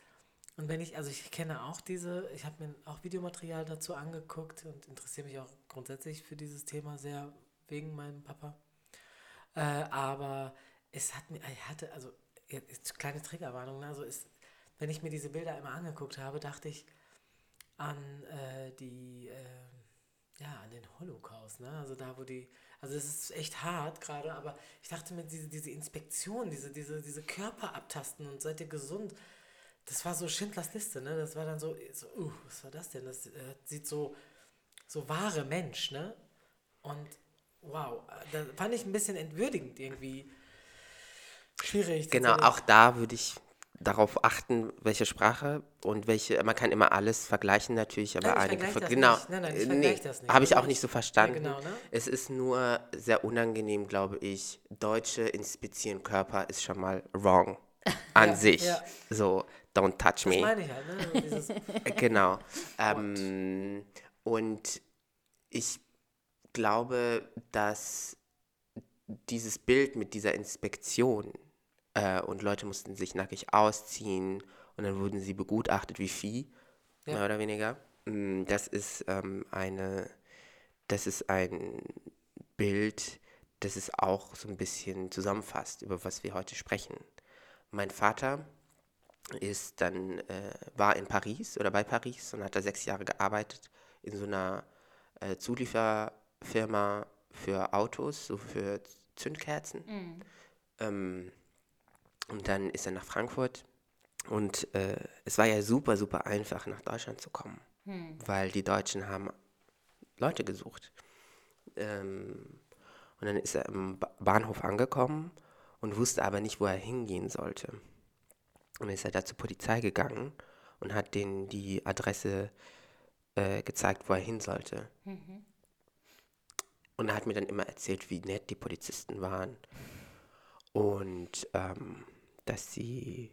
S4: und wenn ich, also ich kenne auch diese, ich habe mir auch Videomaterial dazu angeguckt und interessiere mich auch grundsätzlich für dieses Thema sehr wegen meinem Papa. Äh, aber es hat mir, ich hatte, also jetzt kleine Triggerwarnung, ne? also es, wenn ich mir diese Bilder immer angeguckt habe, dachte ich an äh, die äh, ja, an den Holocaust, ne? Also da, wo die, also es ist echt hart gerade, aber ich dachte mir, diese, diese Inspektion, diese, diese, diese Körper abtasten und seid ihr gesund, das war so Schindlers Liste, ne? Das war dann so, so uh, was war das denn? Das äh, sieht so, so wahre Mensch, ne? Und wow, da fand ich ein bisschen entwürdigend irgendwie. Schwierig.
S1: Genau, auch da würde ich darauf achten, welche Sprache und welche, man kann immer alles vergleichen natürlich, aber
S4: Nein,
S1: einige, ver-
S4: das
S1: genau,
S4: nicht. Nein, nein, ich
S1: äh,
S4: vergleich das nicht.
S1: habe ich
S4: Also
S1: auch
S4: ich-
S1: nicht so verstanden.
S4: genau, ne?
S1: Es ist nur sehr unangenehm, glaube ich, Deutsche inspizieren Körper ist schon mal wrong an
S4: Ja,
S1: sich.
S4: ja.
S1: So, don't touch
S4: Das
S1: me.
S4: meine ich halt, ne?
S1: Genau. ähm, und ich glaube, dass dieses Bild mit dieser Inspektion äh, und Leute mussten sich nackig ausziehen und dann wurden sie begutachtet wie Vieh,
S4: Ja.
S1: mehr oder weniger. Mm, Das ist ähm, eine, das ist ein Bild, das es auch so ein bisschen zusammenfasst, über was wir heute sprechen. Mein Vater ist dann, äh, war in Paris oder bei Paris und hat da sechs Jahre gearbeitet in so einer äh, Zulieferfirma für Autos, so für Zündkerzen. Ähm, und dann ist er nach Frankfurt und äh, es war ja super, super einfach, nach Deutschland zu kommen, weil die Deutschen haben Leute gesucht. Ähm, und dann ist er im ba Bahnhof angekommen und wusste aber nicht, wo er hingehen sollte. Und dann ist er da zur Polizei gegangen und hat denen die Adresse äh, gezeigt, wo er hin sollte. Und er hat mir dann immer erzählt, wie nett die Polizisten waren. Und ähm, dass sie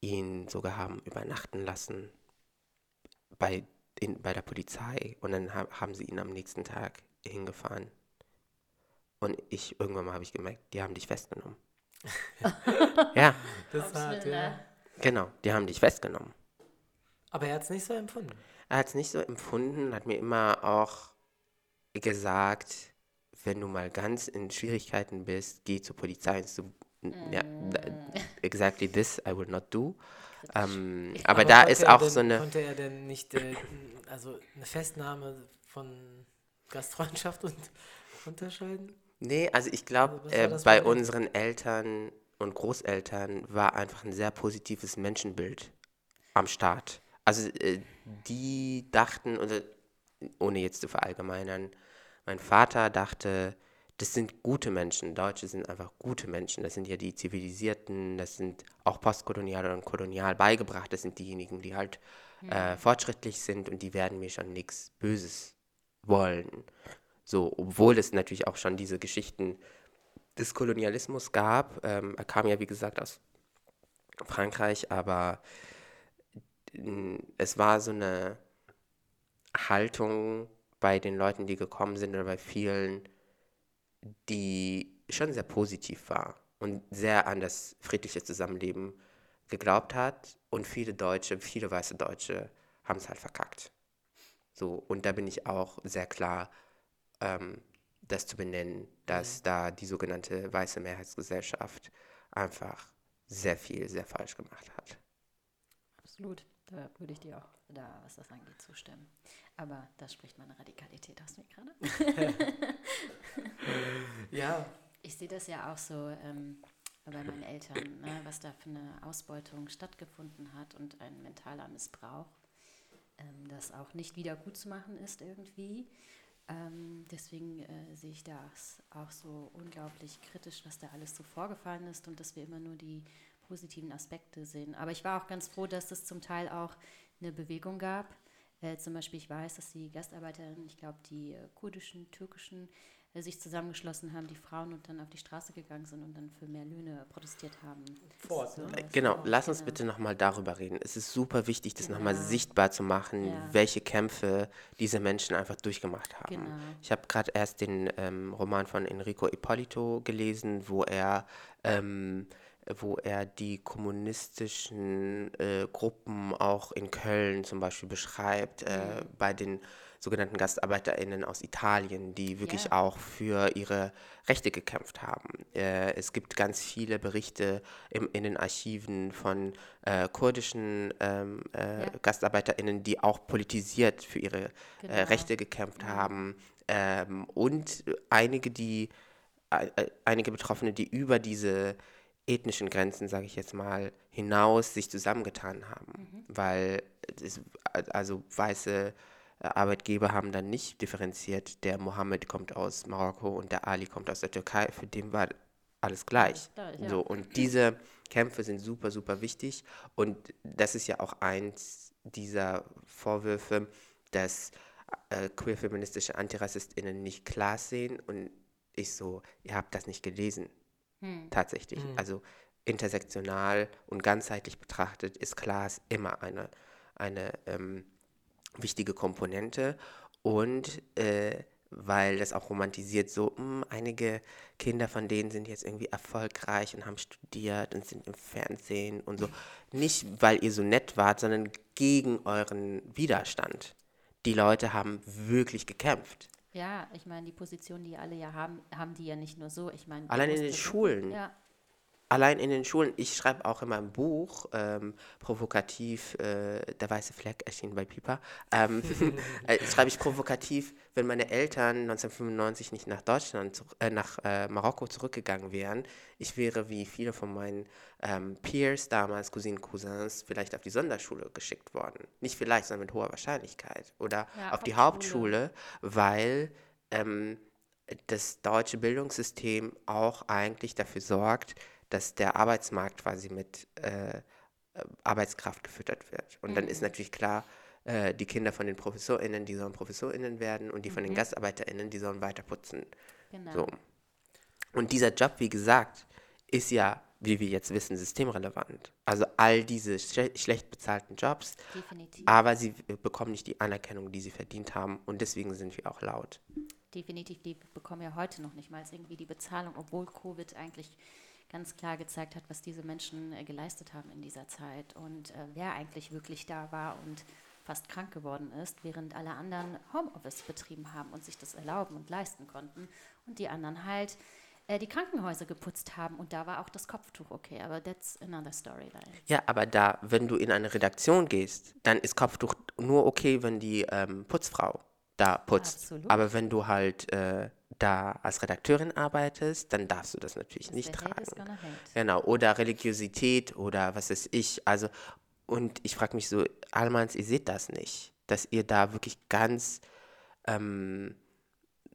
S1: ihn sogar haben übernachten lassen bei, in, bei der Polizei. Und dann ha haben sie ihn am nächsten Tag hingefahren. Und ich, irgendwann mal habe ich gemerkt, die haben dich festgenommen. ja,
S4: das war halt, ja.
S1: genau, die haben dich festgenommen.
S4: Aber er hat es nicht so empfunden.
S1: Er hat es nicht so empfunden, hat mir immer auch gesagt, wenn du mal ganz in Schwierigkeiten bist, geh zur Polizei. Und so, ja, exactly this I will not do. Ähm, aber, da
S4: konnte
S1: ist auch
S4: denn,
S1: so eine,
S4: Konnte er denn nicht, äh, also eine Festnahme von Gastfreundschaft und unterscheiden?
S1: nee, also ich glaube,
S4: Also
S1: äh, bei unseren Eltern und Großeltern war einfach ein sehr positives Menschenbild am Start. Also äh, die dachten, ohne jetzt zu verallgemeinern, mein Vater dachte, das sind gute Menschen. Deutsche sind einfach gute Menschen. Das sind ja die Zivilisierten, das sind auch postkolonial und kolonial beigebracht. Das sind diejenigen, die halt äh, fortschrittlich sind und die werden mir schon nichts Böses wollen. So, obwohl es natürlich auch schon diese Geschichten des Kolonialismus gab. Ähm, er kam ja, wie gesagt, aus Frankreich, aber es war so eine Haltung bei den Leuten, die gekommen sind oder bei vielen, die schon sehr positiv war und sehr an das friedliche Zusammenleben geglaubt hat. Und viele Deutsche, viele weiße Deutsche haben es halt verkackt. So, und da bin ich auch sehr klar, ähm, das zu benennen, dass da die sogenannte weiße Mehrheitsgesellschaft einfach sehr viel, sehr falsch gemacht hat.
S3: Absolut. Da würde ich dir auch, da, was das angeht, zustimmen. Aber da spricht meine Radikalität aus mir gerade.
S4: Ja,
S3: Ich sehe das ja auch so ähm, bei meinen Eltern, ne, was da für eine Ausbeutung stattgefunden hat und ein mentaler Missbrauch, ähm, das auch nicht wieder gut zu machen ist irgendwie. Ähm, deswegen äh, sehe ich das auch so unglaublich kritisch, was da alles so vorgefallen ist und dass wir immer nur die positiven Aspekte sehen. Aber ich war auch ganz froh, dass es zum Teil auch eine Bewegung gab. Äh, zum Beispiel, ich weiß, dass die Gastarbeiterinnen, ich glaube, die äh, kurdischen, türkischen, äh, sich zusammengeschlossen haben, die Frauen und dann auf die Straße gegangen sind und dann für mehr Löhne protestiert haben.
S4: Vor Ort,
S3: So,
S4: ne?
S1: Äh, Genau,
S3: Ort,
S1: lass uns
S3: genau.
S1: bitte nochmal darüber reden. Es ist super wichtig, das nochmal
S3: Genau.
S1: sichtbar zu machen,
S3: Ja.
S1: welche Kämpfe diese Menschen einfach durchgemacht haben.
S3: Genau.
S1: Ich habe gerade erst den ähm, Roman von Enrico Ippolito gelesen, wo er, ähm, wo er die kommunistischen äh, Gruppen auch in Köln zum Beispiel beschreibt, äh, bei den sogenannten GastarbeiterInnen aus Italien, die wirklich
S3: Ja.
S1: auch für ihre Rechte gekämpft haben. Äh, es gibt ganz viele Berichte im, in den Archiven von äh, kurdischen ähm, äh,
S3: Ja.
S1: GastarbeiterInnen, die auch politisiert für ihre äh,
S3: Genau.
S1: Rechte gekämpft haben. Ähm, und einige, die, äh, äh, einige Betroffene, die über diese ethnischen Grenzen, sage ich jetzt mal, hinaus sich zusammengetan haben. Weil es, also weiße äh, Arbeitgeber haben dann nicht differenziert, der Mohammed kommt aus Marokko und der Ali kommt aus der Türkei, für den war alles gleich.
S3: Gleich, ja.
S1: So, und diese Kämpfe sind super, super wichtig. Und das ist ja auch eins dieser Vorwürfe, dass äh, queer-feministische AntirassistInnen nicht klar sehen. Und ich so, ihr habt das nicht gelesen. Tatsächlich. Also intersektional und ganzheitlich betrachtet ist Class immer eine, eine ähm, wichtige Komponente. Und äh, weil das auch romantisiert, so mh, einige Kinder von denen sind jetzt irgendwie erfolgreich und haben studiert und sind im Fernsehen und so. Nicht, weil ihr so nett wart, sondern gegen euren Widerstand. Die Leute haben wirklich gekämpft.
S3: Ja, ich meine, die Position, die alle ja haben, haben die ja nicht nur so. Ich meine,
S1: Allein in den Schulen.
S3: Ja,
S1: Allein in den Schulen, ich schreibe auch in meinem Buch, ähm, provokativ, äh, der weiße Fleck erschien bei Pipa, ähm, äh, schreibe ich provokativ, wenn meine Eltern 1995 nicht nach Deutschland, äh, nach äh, Marokko zurückgegangen wären, ich wäre wie viele von meinen ähm, Peers damals, Cousinen, Cousins, vielleicht auf die Sonderschule geschickt worden. Nicht vielleicht, sondern mit hoher Wahrscheinlichkeit. Oder
S3: Ja,
S1: auf die
S3: Hauptschule.
S1: Hauptschule, weil ähm, das deutsche Bildungssystem auch eigentlich dafür sorgt, dass der Arbeitsmarkt quasi mit äh, Arbeitskraft gefüttert wird. Und dann
S3: Mhm.
S1: ist natürlich klar, äh, die Kinder von den ProfessorInnen, die sollen ProfessorInnen werden und die von den GastarbeiterInnen, die sollen weiter putzen.
S3: Mhm. genau.
S1: So. Und dieser Job, wie gesagt, ist ja, wie wir jetzt wissen, systemrelevant. Also all diese schle schlecht bezahlten Jobs,
S3: Definitiv.
S1: aber sie bekommen nicht die Anerkennung, die sie verdient haben. Und deswegen sind wir auch laut.
S3: Definitiv, die bekommen ja heute noch nicht mal irgendwie die Bezahlung, obwohl Covid eigentlich ganz klar gezeigt hat, was diese Menschen äh, geleistet haben in dieser Zeit und äh, wer eigentlich wirklich da war und fast krank geworden ist, während alle anderen Homeoffice betrieben haben und sich das erlauben und leisten konnten und die anderen halt äh, die Krankenhäuser geputzt haben und da war auch das Kopftuch okay, aber that's another storyline.
S1: Ja, aber da, wenn du in eine Redaktion gehst, dann ist Kopftuch nur okay, wenn die ähm, Putzfrau da putzt.
S3: Absolut.
S1: Aber wenn du halt äh, da als Redakteurin arbeitest, dann darfst du das natürlich nicht tragen. Genau, oder Religiosität oder was weiß ich. Also, und ich frage mich so, Almans, ihr seht das nicht, dass ihr da wirklich ganz ähm,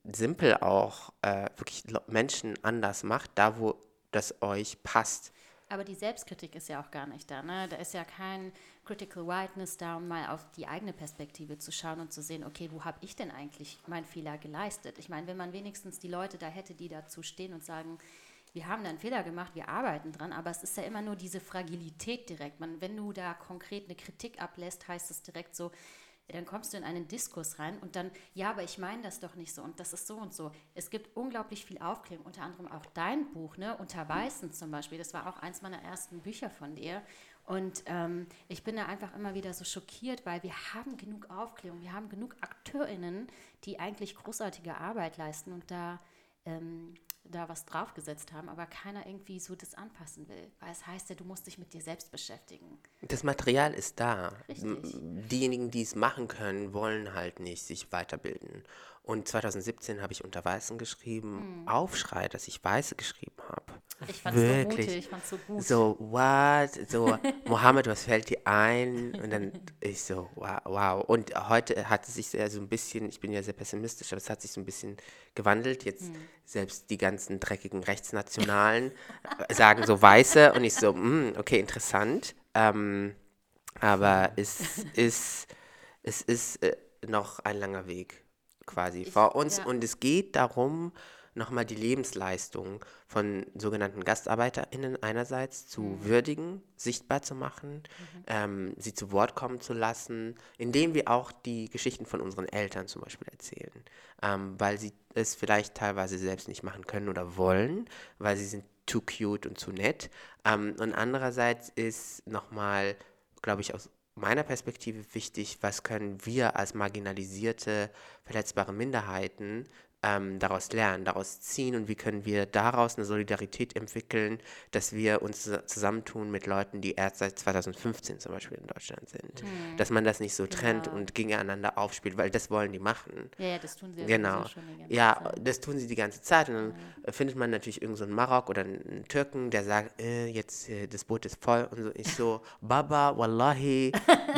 S1: simpel auch äh, wirklich Menschen anders macht, da wo das euch passt.
S3: Aber die Selbstkritik ist ja auch gar nicht da. Ne? Da ist ja kein Critical Whiteness da, um mal auf die eigene Perspektive zu schauen und zu sehen, okay, wo habe ich denn eigentlich meinen Fehler geleistet? Ich meine, wenn man wenigstens die Leute da hätte, die dazu stehen und sagen, wir haben da einen Fehler gemacht, wir arbeiten dran, aber es ist ja immer nur diese Fragilität direkt. Man, wenn du da konkret eine Kritik ablässt, heißt es direkt so, dann kommst du in einen Diskurs rein und dann, ja, aber ich meine das doch nicht so und das ist so und so. Es gibt unglaublich viel Aufklärung, unter anderem auch dein Buch, ne, Unter Weißen zum Beispiel, das war auch eins meiner ersten Bücher von dir. Und ähm, ich bin da einfach immer wieder so schockiert, weil wir haben genug Aufklärung, wir haben genug AkteurInnen, die eigentlich großartige Arbeit leisten und da, ähm, da was draufgesetzt haben, aber keiner irgendwie so das anpassen will. Weil es heißt ja, du musst dich mit dir selbst beschäftigen.
S1: Das Material ist da.
S3: Richtig.
S1: Diejenigen, die es machen können, wollen halt nicht sich weiterbilden. Und 2017 habe ich unter Weißen geschrieben, Aufschrei, dass ich Weiße geschrieben habe.
S3: Ich fand es so
S1: Wirklich.
S3: mutig, ich fand es so gut.
S1: So, what? So, Mohammed, was fällt dir ein? Und dann ich so, wow, wow. Und heute hat es sich ja so ein bisschen, ich bin ja sehr pessimistisch, aber es hat sich so ein bisschen gewandelt. Jetzt selbst die ganzen dreckigen Rechtsnationalen äh, sagen so Weiße und ich so, mm, okay, interessant. Ähm, aber es ist, es ist äh, noch ein langer Weg quasi
S3: Ich-
S1: vor uns
S3: ja.
S1: und es geht darum, nochmal die Lebensleistung von sogenannten GastarbeiterInnen einerseits zu
S3: Mhm.
S1: würdigen, sichtbar zu machen, ähm, sie zu Wort kommen zu lassen, indem wir auch die Geschichten von unseren Eltern zum Beispiel erzählen, ähm, weil sie es vielleicht teilweise selbst nicht machen können oder wollen, weil sie sind too cute und zu nett. Ähm, und andererseits ist nochmal, glaube ich, aus meiner Perspektive wichtig, was können wir als marginalisierte, verletzbare Minderheiten ähm, daraus lernen, daraus ziehen und wie können wir daraus eine Solidarität entwickeln, dass wir uns zusammentun mit Leuten, die erst seit 2015 zum Beispiel in Deutschland sind. Mhm. Dass man das nicht so trennt genau. und gegeneinander aufspielt, weil das wollen die machen.
S3: Ja, ja das tun sie
S1: genau.
S3: schon die ganze
S1: ja,
S3: Zeit.
S1: das tun sie die ganze Zeit und dann mhm. findet man natürlich irgendeinen so Marok oder einen Türken, der sagt, äh, jetzt äh, das Boot ist voll und so. Ich so, Baba, Wallahi,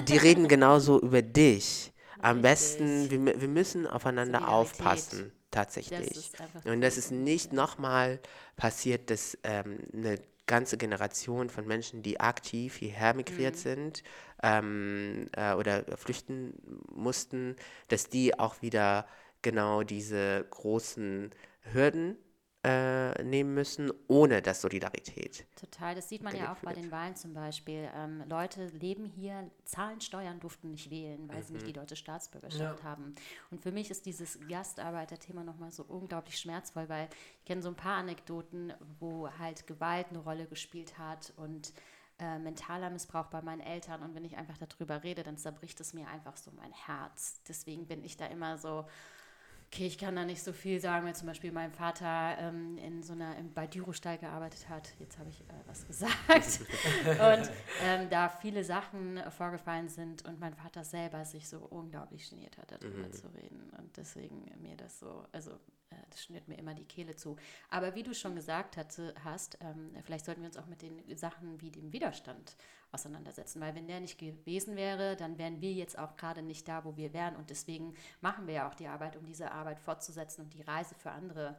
S1: die reden genauso über dich. Am Richtig. besten, wir, wir müssen aufeinander aufpassen tatsächlich. Das und das ist nicht nochmal passiert, dass ähm, eine ganze Generation von Menschen, die aktiv hierher migriert mhm. sind ähm, äh, oder flüchten mussten, dass die auch wieder genau diese großen Hürden äh, nehmen müssen, ohne das Solidarität.
S3: Total, das sieht man ja auch bei den Wahlen zum Beispiel. Ähm, Leute leben hier, zahlen Steuern, durften nicht wählen, weil mhm. sie nicht mhm. die deutsche Staatsbürgerschaft ja. haben. Und für mich ist dieses Gastarbeiterthema nochmal so unglaublich schmerzvoll, weil ich kenne so ein paar Anekdoten, wo halt Gewalt eine Rolle gespielt hat und äh, mentaler Missbrauch bei meinen Eltern. Und wenn ich einfach darüber rede, dann zerbricht es mir einfach so mein Herz. Deswegen bin ich da immer so Okay, ich kann da nicht so viel sagen, weil zum Beispiel mein Vater ähm, in so einer im, bei Dürostall gearbeitet hat. Jetzt habe ich äh, was gesagt. und ähm, da viele Sachen vorgefallen sind und mein Vater selber sich so unglaublich geniert hat, darüber mhm. zu reden. Und deswegen mir das so, also äh, das schnürt mir immer die Kehle zu. Aber wie du schon gesagt hatte, hast, ähm, vielleicht sollten wir uns auch mit den Sachen wie dem Widerstand auseinandersetzen. Weil wenn der nicht gewesen wäre, dann wären wir jetzt auch gerade nicht da, wo wir wären. Und deswegen machen wir ja auch die Arbeit, um diese Arbeit fortzusetzen und die Reise für andere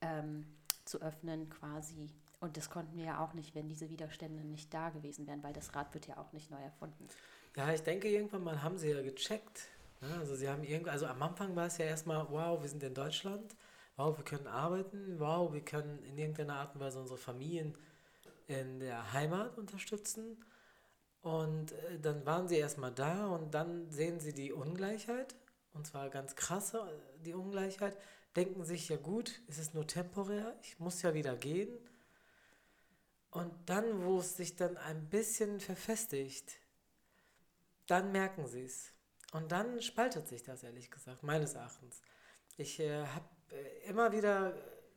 S3: ähm, zu öffnen quasi. Und das konnten wir ja auch nicht, wenn diese Widerstände nicht da gewesen wären, weil das Rad wird ja auch nicht neu erfunden.
S4: Ja, ich denke, irgendwann mal haben sie ja gecheckt. Also sie haben irgendwie, also am Anfang war es ja erstmal, wow, wir sind in Deutschland, wow, wir können arbeiten, wow, wir können in irgendeiner Art und Weise unsere Familien in der Heimat unterstützen. Und äh, dann waren sie erstmal da und dann sehen sie die Ungleichheit, und zwar ganz krasse, äh, die Ungleichheit, denken sich, ja gut, es ist nur temporär, ich muss ja wieder gehen. Und dann, wo es sich dann ein bisschen verfestigt, dann merken sie es. Und dann spaltet sich das, ehrlich gesagt, meines Erachtens. Ich äh, habe äh, immer wieder,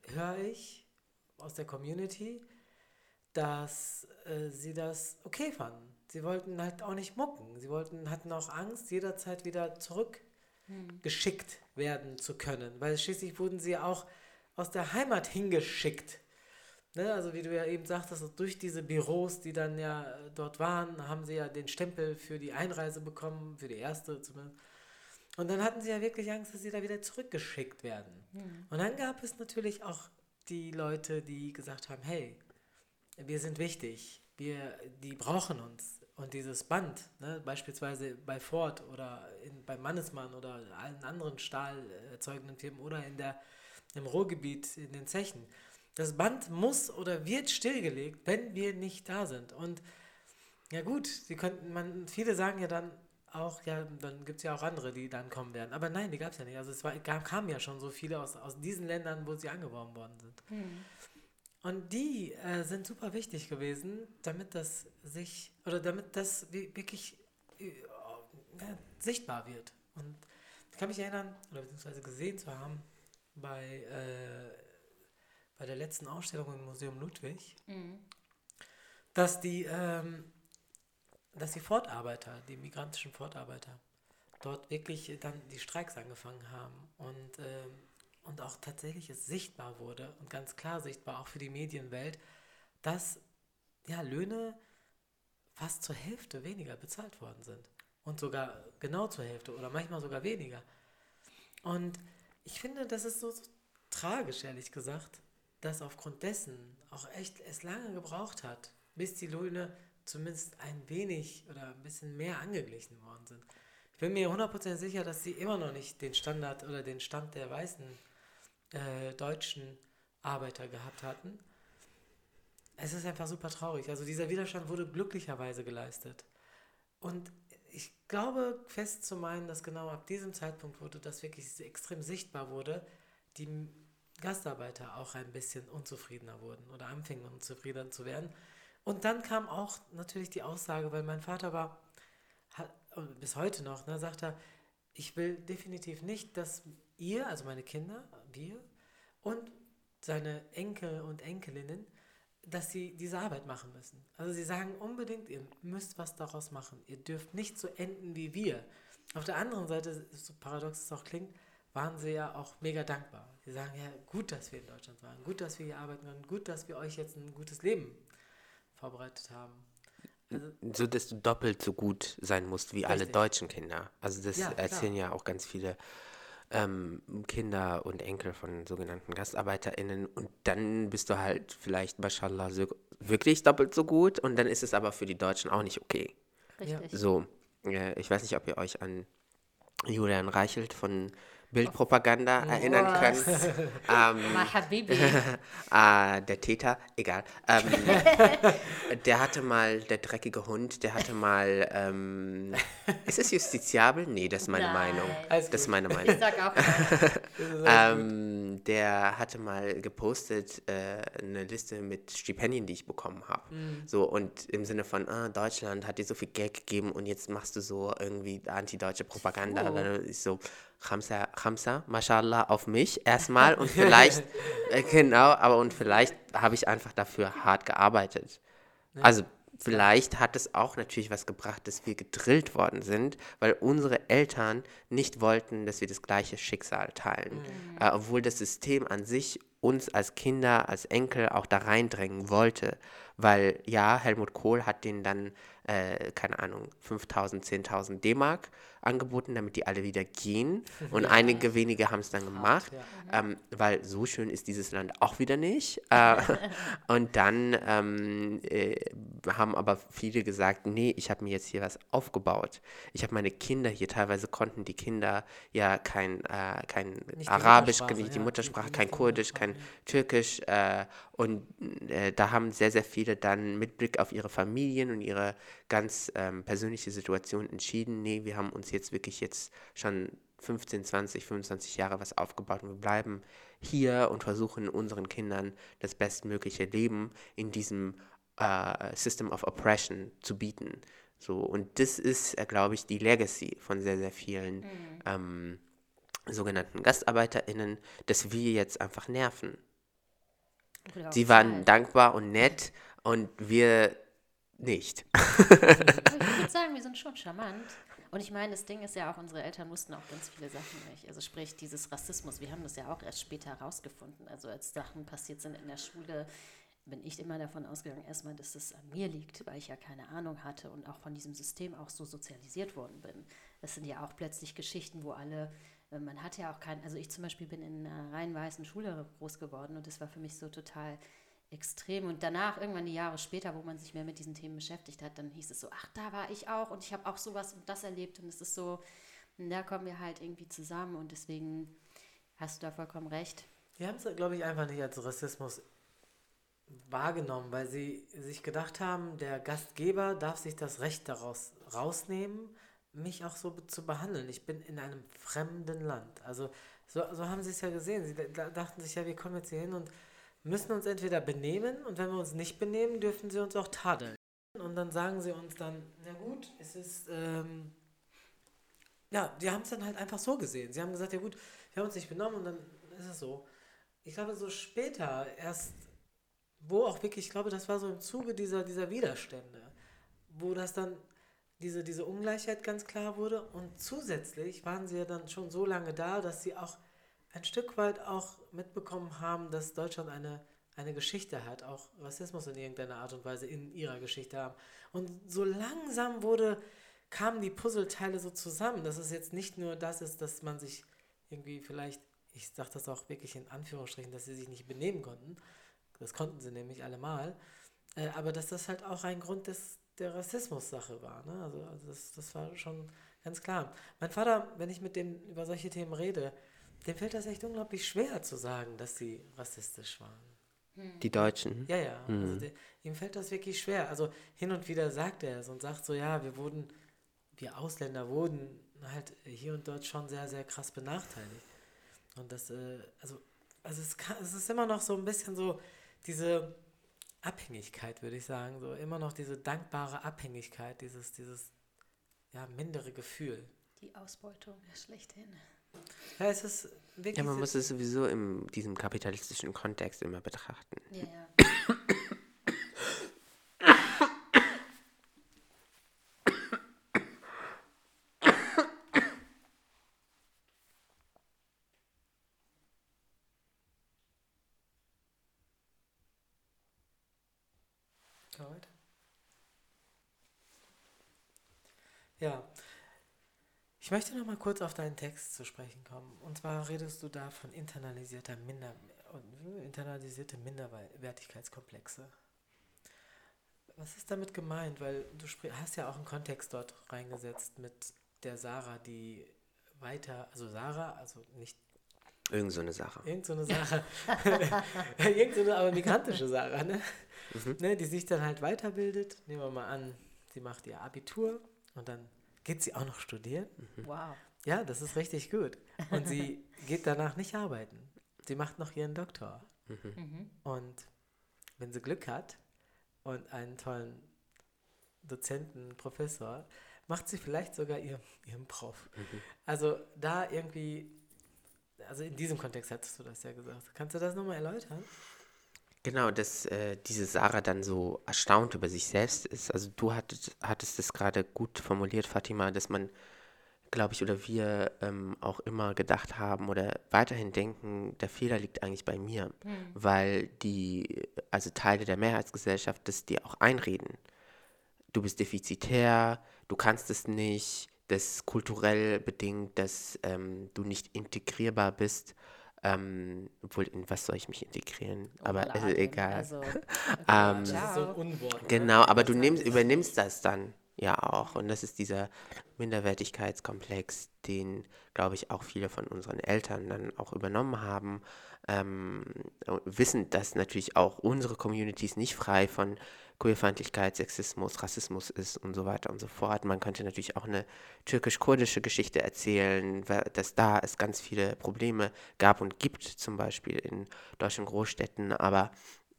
S4: höre ich aus der Community, dass äh, sie das okay fanden sie wollten halt auch nicht mucken. Sie wollten, hatten auch Angst, jederzeit wieder zurückgeschickt werden zu können, weil schließlich wurden sie auch aus der Heimat hingeschickt. Ne? Also wie du ja eben sagtest, durch diese Büros, die dann ja äh, dort waren, haben sie ja den Stempel für die Einreise bekommen, für die erste zumindest. Und dann hatten sie ja wirklich Angst, dass sie da wieder zurückgeschickt werden. Mhm. Und dann gab es natürlich auch die Leute, die gesagt haben, hey, wir sind wichtig, wir, die brauchen uns. Und dieses Band, ne, beispielsweise bei Ford oder in, bei Mannesmann oder allen anderen stahlerzeugenden Firmen oder in der, im Ruhrgebiet, in den Zechen, das Band muss oder wird stillgelegt, wenn wir nicht da sind. Und ja gut, sie könnten, man, viele sagen ja dann auch, ja, dann gibt es ja auch andere, die dann kommen werden. Aber nein, die gab es ja nicht. Also es war, kamen ja schon so viele aus, aus diesen Ländern, wo sie angeworben worden sind. Hm. Und die äh, sind super wichtig gewesen, damit das sich, oder damit das wirklich äh, ja, sichtbar wird. Und ich kann mich erinnern, oder beziehungsweise gesehen zu haben, bei, äh, bei der letzten Ausstellung im Museum Ludwig, mhm. dass die, ähm, dass die Fortarbeiter, die migrantischen Fortarbeiter, dort wirklich dann die Streiks angefangen haben. Und ähm, und auch tatsächlich es sichtbar wurde und ganz klar sichtbar auch für die Medienwelt, dass ja, Löhne fast zur Hälfte weniger bezahlt worden sind. Und sogar genau zur Hälfte oder manchmal sogar weniger. Und ich finde, das ist so, so tragisch, ehrlich gesagt, dass aufgrund dessen auch echt es lange gebraucht hat, bis die Löhne zumindest ein wenig oder ein bisschen mehr angeglichen worden sind. Ich bin mir 100% sicher, dass sie immer noch nicht den Standard oder den Stand der weißen äh, deutschen Arbeiter gehabt hatten. Es ist einfach super traurig. Also dieser Widerstand wurde glücklicherweise geleistet. Und ich glaube fest zu meinen, dass genau ab diesem Zeitpunkt wurde das wirklich extrem sichtbar wurde, die Gastarbeiter auch ein bisschen unzufriedener wurden oder anfingen unzufriedener zu werden. Und dann kam auch natürlich die Aussage, weil mein Vater war, und bis heute noch, ne, sagt er, ich will definitiv nicht, dass ihr, also meine Kinder, wir und seine Enkel und Enkelinnen, dass sie diese Arbeit machen müssen. Also sie sagen unbedingt, ihr müsst was daraus machen. Ihr dürft nicht so enden wie wir. Auf der anderen Seite, so paradox es auch klingt, waren sie ja auch mega dankbar. Sie sagen ja, gut, dass wir in Deutschland waren, gut, dass wir hier arbeiten können, gut, dass wir euch jetzt ein gutes Leben vorbereitet haben.
S1: Also, so, dass du doppelt so gut sein musst wie richtig. alle deutschen Kinder. Also das ja, erzählen ja auch ganz viele ähm, Kinder und Enkel von sogenannten GastarbeiterInnen und dann bist du halt vielleicht, mashallah, so, wirklich doppelt so gut und dann ist es aber für die Deutschen auch nicht okay.
S3: Richtig.
S1: So, äh, ich weiß nicht, ob ihr euch an Julian Reichelt von Bildpropaganda erinnern oh. können.
S3: ähm,
S1: äh, der Täter, egal. Ähm, der hatte mal, der dreckige Hund, der hatte mal, ähm, ist es justiziabel? Nee, das ist meine Nein. Meinung. das ist meine Meinung.
S3: Ich sag auch
S1: ähm, der hatte mal gepostet äh, eine Liste mit Stipendien, die ich bekommen habe. Mhm. So, und im Sinne von, ah, Deutschland hat dir so viel Geld gegeben und jetzt machst du so irgendwie antideutsche Propaganda. Oh. Dann ist so, Khamsa, Khamsa, mashallah, auf mich erstmal und vielleicht, äh, genau, aber und vielleicht habe ich einfach dafür hart gearbeitet. Ja. Also vielleicht hat es auch natürlich was gebracht, dass wir gedrillt worden sind, weil unsere Eltern nicht wollten, dass wir das gleiche Schicksal teilen. Mhm. Äh, obwohl das System an sich uns als Kinder, als Enkel auch da reindrängen wollte. Weil ja, Helmut Kohl hat denen dann, äh, keine Ahnung, 5000, 10.000 D-Mark angeboten, damit die alle wieder gehen. Und ja. einige wenige haben es dann gemacht, ja. ähm, weil so schön ist dieses Land auch wieder nicht. Äh, und dann ähm, äh, haben aber viele gesagt, nee, ich habe mir jetzt hier was aufgebaut. Ich habe meine Kinder hier, teilweise konnten die Kinder ja kein, äh, kein Arabisch, die nicht die Muttersprache, kein Kurdisch, kein Türkisch. Äh, und äh, da haben sehr, sehr viele dann mit Blick auf ihre Familien und ihre ganz ähm, persönliche Situation entschieden, nee, wir haben uns jetzt wirklich jetzt schon 15, 20, 25 Jahre was aufgebaut und wir bleiben hier und versuchen unseren Kindern das bestmögliche Leben in diesem äh, System of Oppression zu bieten. So, und das ist, äh, glaube ich, die Legacy von sehr, sehr vielen mhm. ähm, sogenannten GastarbeiterInnen, dass wir jetzt einfach nerven. Sie waren dankbar und nett und wir nicht.
S3: ich würde sagen, wir sind schon charmant. Und ich meine, das Ding ist ja auch, unsere Eltern wussten auch ganz viele Sachen nicht. Also sprich, dieses Rassismus, wir haben das ja auch erst später herausgefunden. Also als Sachen passiert sind in der Schule, bin ich immer davon ausgegangen, erstmal, dass es an mir liegt, weil ich ja keine Ahnung hatte und auch von diesem System auch so sozialisiert worden bin. Das sind ja auch plötzlich Geschichten, wo alle, äh, man hat ja auch kein, also ich zum Beispiel bin in einer rein weißen Schule groß geworden und das war für mich so total extrem. Und danach, irgendwann die Jahre später, wo man sich mehr mit diesen Themen beschäftigt hat, dann hieß es so, ach, da war ich auch und ich habe auch sowas und das erlebt. Und es ist so, da kommen wir halt irgendwie zusammen und deswegen hast du da vollkommen recht.
S4: Die haben es, glaube ich, einfach nicht als Rassismus wahrgenommen, weil sie sich gedacht haben, der Gastgeber darf sich das Recht daraus rausnehmen, mich auch so zu behandeln. Ich bin in einem fremden Land. Also so, so haben sie es ja gesehen. Sie dachten sich ja, wir kommen jetzt hier hin und müssen uns entweder benehmen und wenn wir uns nicht benehmen, dürfen sie uns auch tadeln. Und dann sagen sie uns dann, na gut, es ist, ähm, ja, die haben es dann halt einfach so gesehen. Sie haben gesagt, ja gut, wir haben uns nicht benommen und dann ist es so. Ich glaube, so später erst, wo auch wirklich, ich glaube, das war so im Zuge dieser, dieser Widerstände, wo das dann diese, diese Ungleichheit ganz klar wurde und zusätzlich waren sie ja dann schon so lange da, dass sie auch ein Stück weit auch mitbekommen haben, dass Deutschland eine, eine Geschichte hat, auch Rassismus in irgendeiner Art und Weise in ihrer Geschichte haben. Und so langsam wurde, kamen die Puzzleteile so zusammen, dass es jetzt nicht nur das ist, dass man sich irgendwie vielleicht, ich sage das auch wirklich in Anführungsstrichen, dass sie sich nicht benehmen konnten, das konnten sie nämlich allemal, äh, aber dass das halt auch ein Grund des, der Rassismus-Sache war. Ne? Also, also das, das war schon ganz klar. Mein Vater, wenn ich mit dem über solche Themen rede, dem fällt das echt unglaublich schwer zu sagen, dass sie rassistisch waren.
S1: Hm. Die Deutschen?
S4: Ja, ja. Mhm. Also der, ihm fällt das wirklich schwer. Also hin und wieder sagt er es und sagt so, ja, wir wurden, wir Ausländer wurden halt hier und dort schon sehr, sehr krass benachteiligt. Und das, äh, also, also es, kann, es ist immer noch so ein bisschen so diese Abhängigkeit, würde ich sagen. So immer noch diese dankbare Abhängigkeit, dieses, dieses ja, mindere Gefühl.
S3: Die Ausbeutung ist schlechthin.
S4: Ja, es ist wirklich.
S1: Ja, man muss es sowieso in diesem kapitalistischen Kontext immer betrachten.
S3: Ja, ja.
S4: Gut. Ja. Ich möchte noch mal kurz auf deinen Text zu sprechen kommen. Und zwar redest du da von internalisierter Minder internalisierte Minderwertigkeitskomplexe. Was ist damit gemeint? Weil du hast ja auch einen Kontext dort reingesetzt mit der Sarah, die weiter, also Sarah, also nicht
S1: Irgend so eine Sache.
S4: Irgend so eine Sache. Irgend so eine aber migrantische Sache, ne? ne? Die sich dann halt weiterbildet. Nehmen wir mal an, sie macht ihr Abitur und dann geht sie auch noch studieren.
S3: Wow.
S4: Ja, das ist richtig gut. Und sie geht danach nicht arbeiten. Sie macht noch ihren Doktor. Und wenn sie Glück hat und einen tollen Dozenten, Professor, macht sie vielleicht sogar ihr, ihren Prof. Also da irgendwie, also in diesem Kontext hattest du das ja gesagt. Kannst du das nochmal erläutern?
S1: Genau, dass äh, diese Sarah dann so erstaunt über sich selbst ist. Also du hattest, hattest es gerade gut formuliert, Fatima, dass man, glaube ich, oder wir ähm, auch immer gedacht haben oder weiterhin denken, der Fehler liegt eigentlich bei mir, weil die, also Teile der Mehrheitsgesellschaft das dir auch einreden. Du bist defizitär, du kannst es nicht, das ist kulturell bedingt, dass ähm, du nicht integrierbar bist. Ähm, obwohl, in was soll ich mich integrieren? Aber es ist egal.
S3: Also,
S1: Ähm,
S4: Das ist so ein Unwort. ne?
S1: Genau, aber du nimmst, übernimmst das dann ja auch. Und das ist dieser Minderwertigkeitskomplex, den, glaube ich, auch viele von unseren Eltern dann auch übernommen haben. Ähm, wissen, dass natürlich auch unsere Communities nicht frei von Queerfeindlichkeit, Sexismus, Rassismus ist und so weiter und so fort. Man könnte natürlich auch eine türkisch-kurdische Geschichte erzählen, dass da es ganz viele Probleme gab und gibt, zum Beispiel in deutschen Großstädten, aber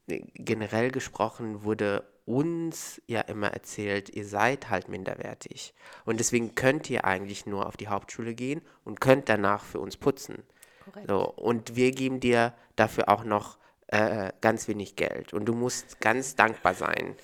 S1: generell gesprochen wurde uns ja immer erzählt, ihr seid halt minderwertig. Und deswegen könnt ihr eigentlich nur auf die Hauptschule gehen und könnt danach für uns putzen.
S3: korrekt.
S1: So, und wir geben dir dafür auch noch äh, ganz wenig Geld. Und du musst ganz dankbar sein.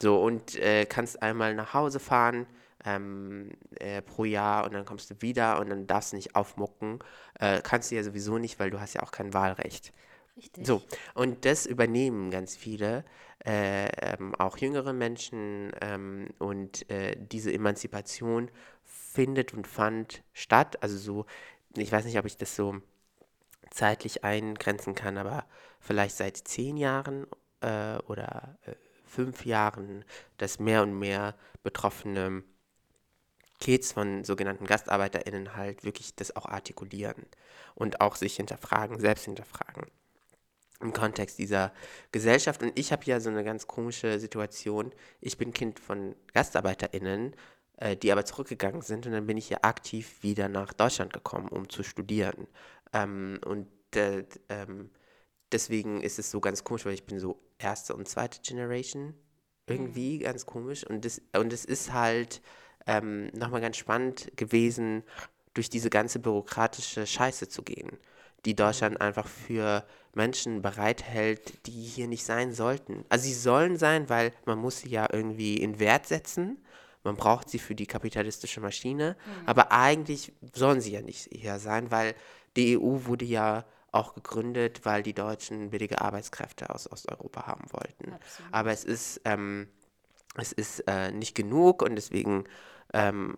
S1: So, und äh, kannst einmal nach Hause fahren ähm, äh, pro Jahr und dann kommst du wieder und dann darfst du nicht aufmucken. Äh, kannst du ja sowieso nicht, weil du hast ja auch kein Wahlrecht.
S3: Richtig.
S1: So, und das übernehmen ganz viele, äh, ähm, auch jüngere Menschen. Ähm, und äh, diese Emanzipation findet und fand statt. Also so, ich weiß nicht, ob ich das so zeitlich eingrenzen kann, aber vielleicht seit zehn Jahren äh, oder äh, fünf Jahren, dass mehr und mehr betroffene Kids von sogenannten GastarbeiterInnen halt wirklich das auch artikulieren und auch sich hinterfragen, selbst hinterfragen im Kontext dieser Gesellschaft. Und ich habe ja so eine ganz komische Situation. Ich bin Kind von GastarbeiterInnen, äh, die aber zurückgegangen sind. Und dann bin ich ja aktiv wieder nach Deutschland gekommen, um zu studieren. Ähm, und äh, ähm, deswegen ist es so ganz komisch, weil ich bin so erste und zweite Generation irgendwie ganz komisch. Und das, und es ist halt ähm, nochmal ganz spannend gewesen, durch diese ganze bürokratische Scheiße zu gehen, die Deutschland einfach für Menschen bereithält, die hier nicht sein sollten. Also sie sollen sein, weil man muss sie ja irgendwie in Wert setzen. Man braucht sie für die kapitalistische Maschine. Aber eigentlich sollen sie ja nicht hier sein, weil die EU wurde ja auch gegründet, weil die Deutschen billige Arbeitskräfte aus Osteuropa haben wollten.
S3: Absolut.
S1: Aber es ist, ähm, es ist äh, nicht genug und deswegen ähm,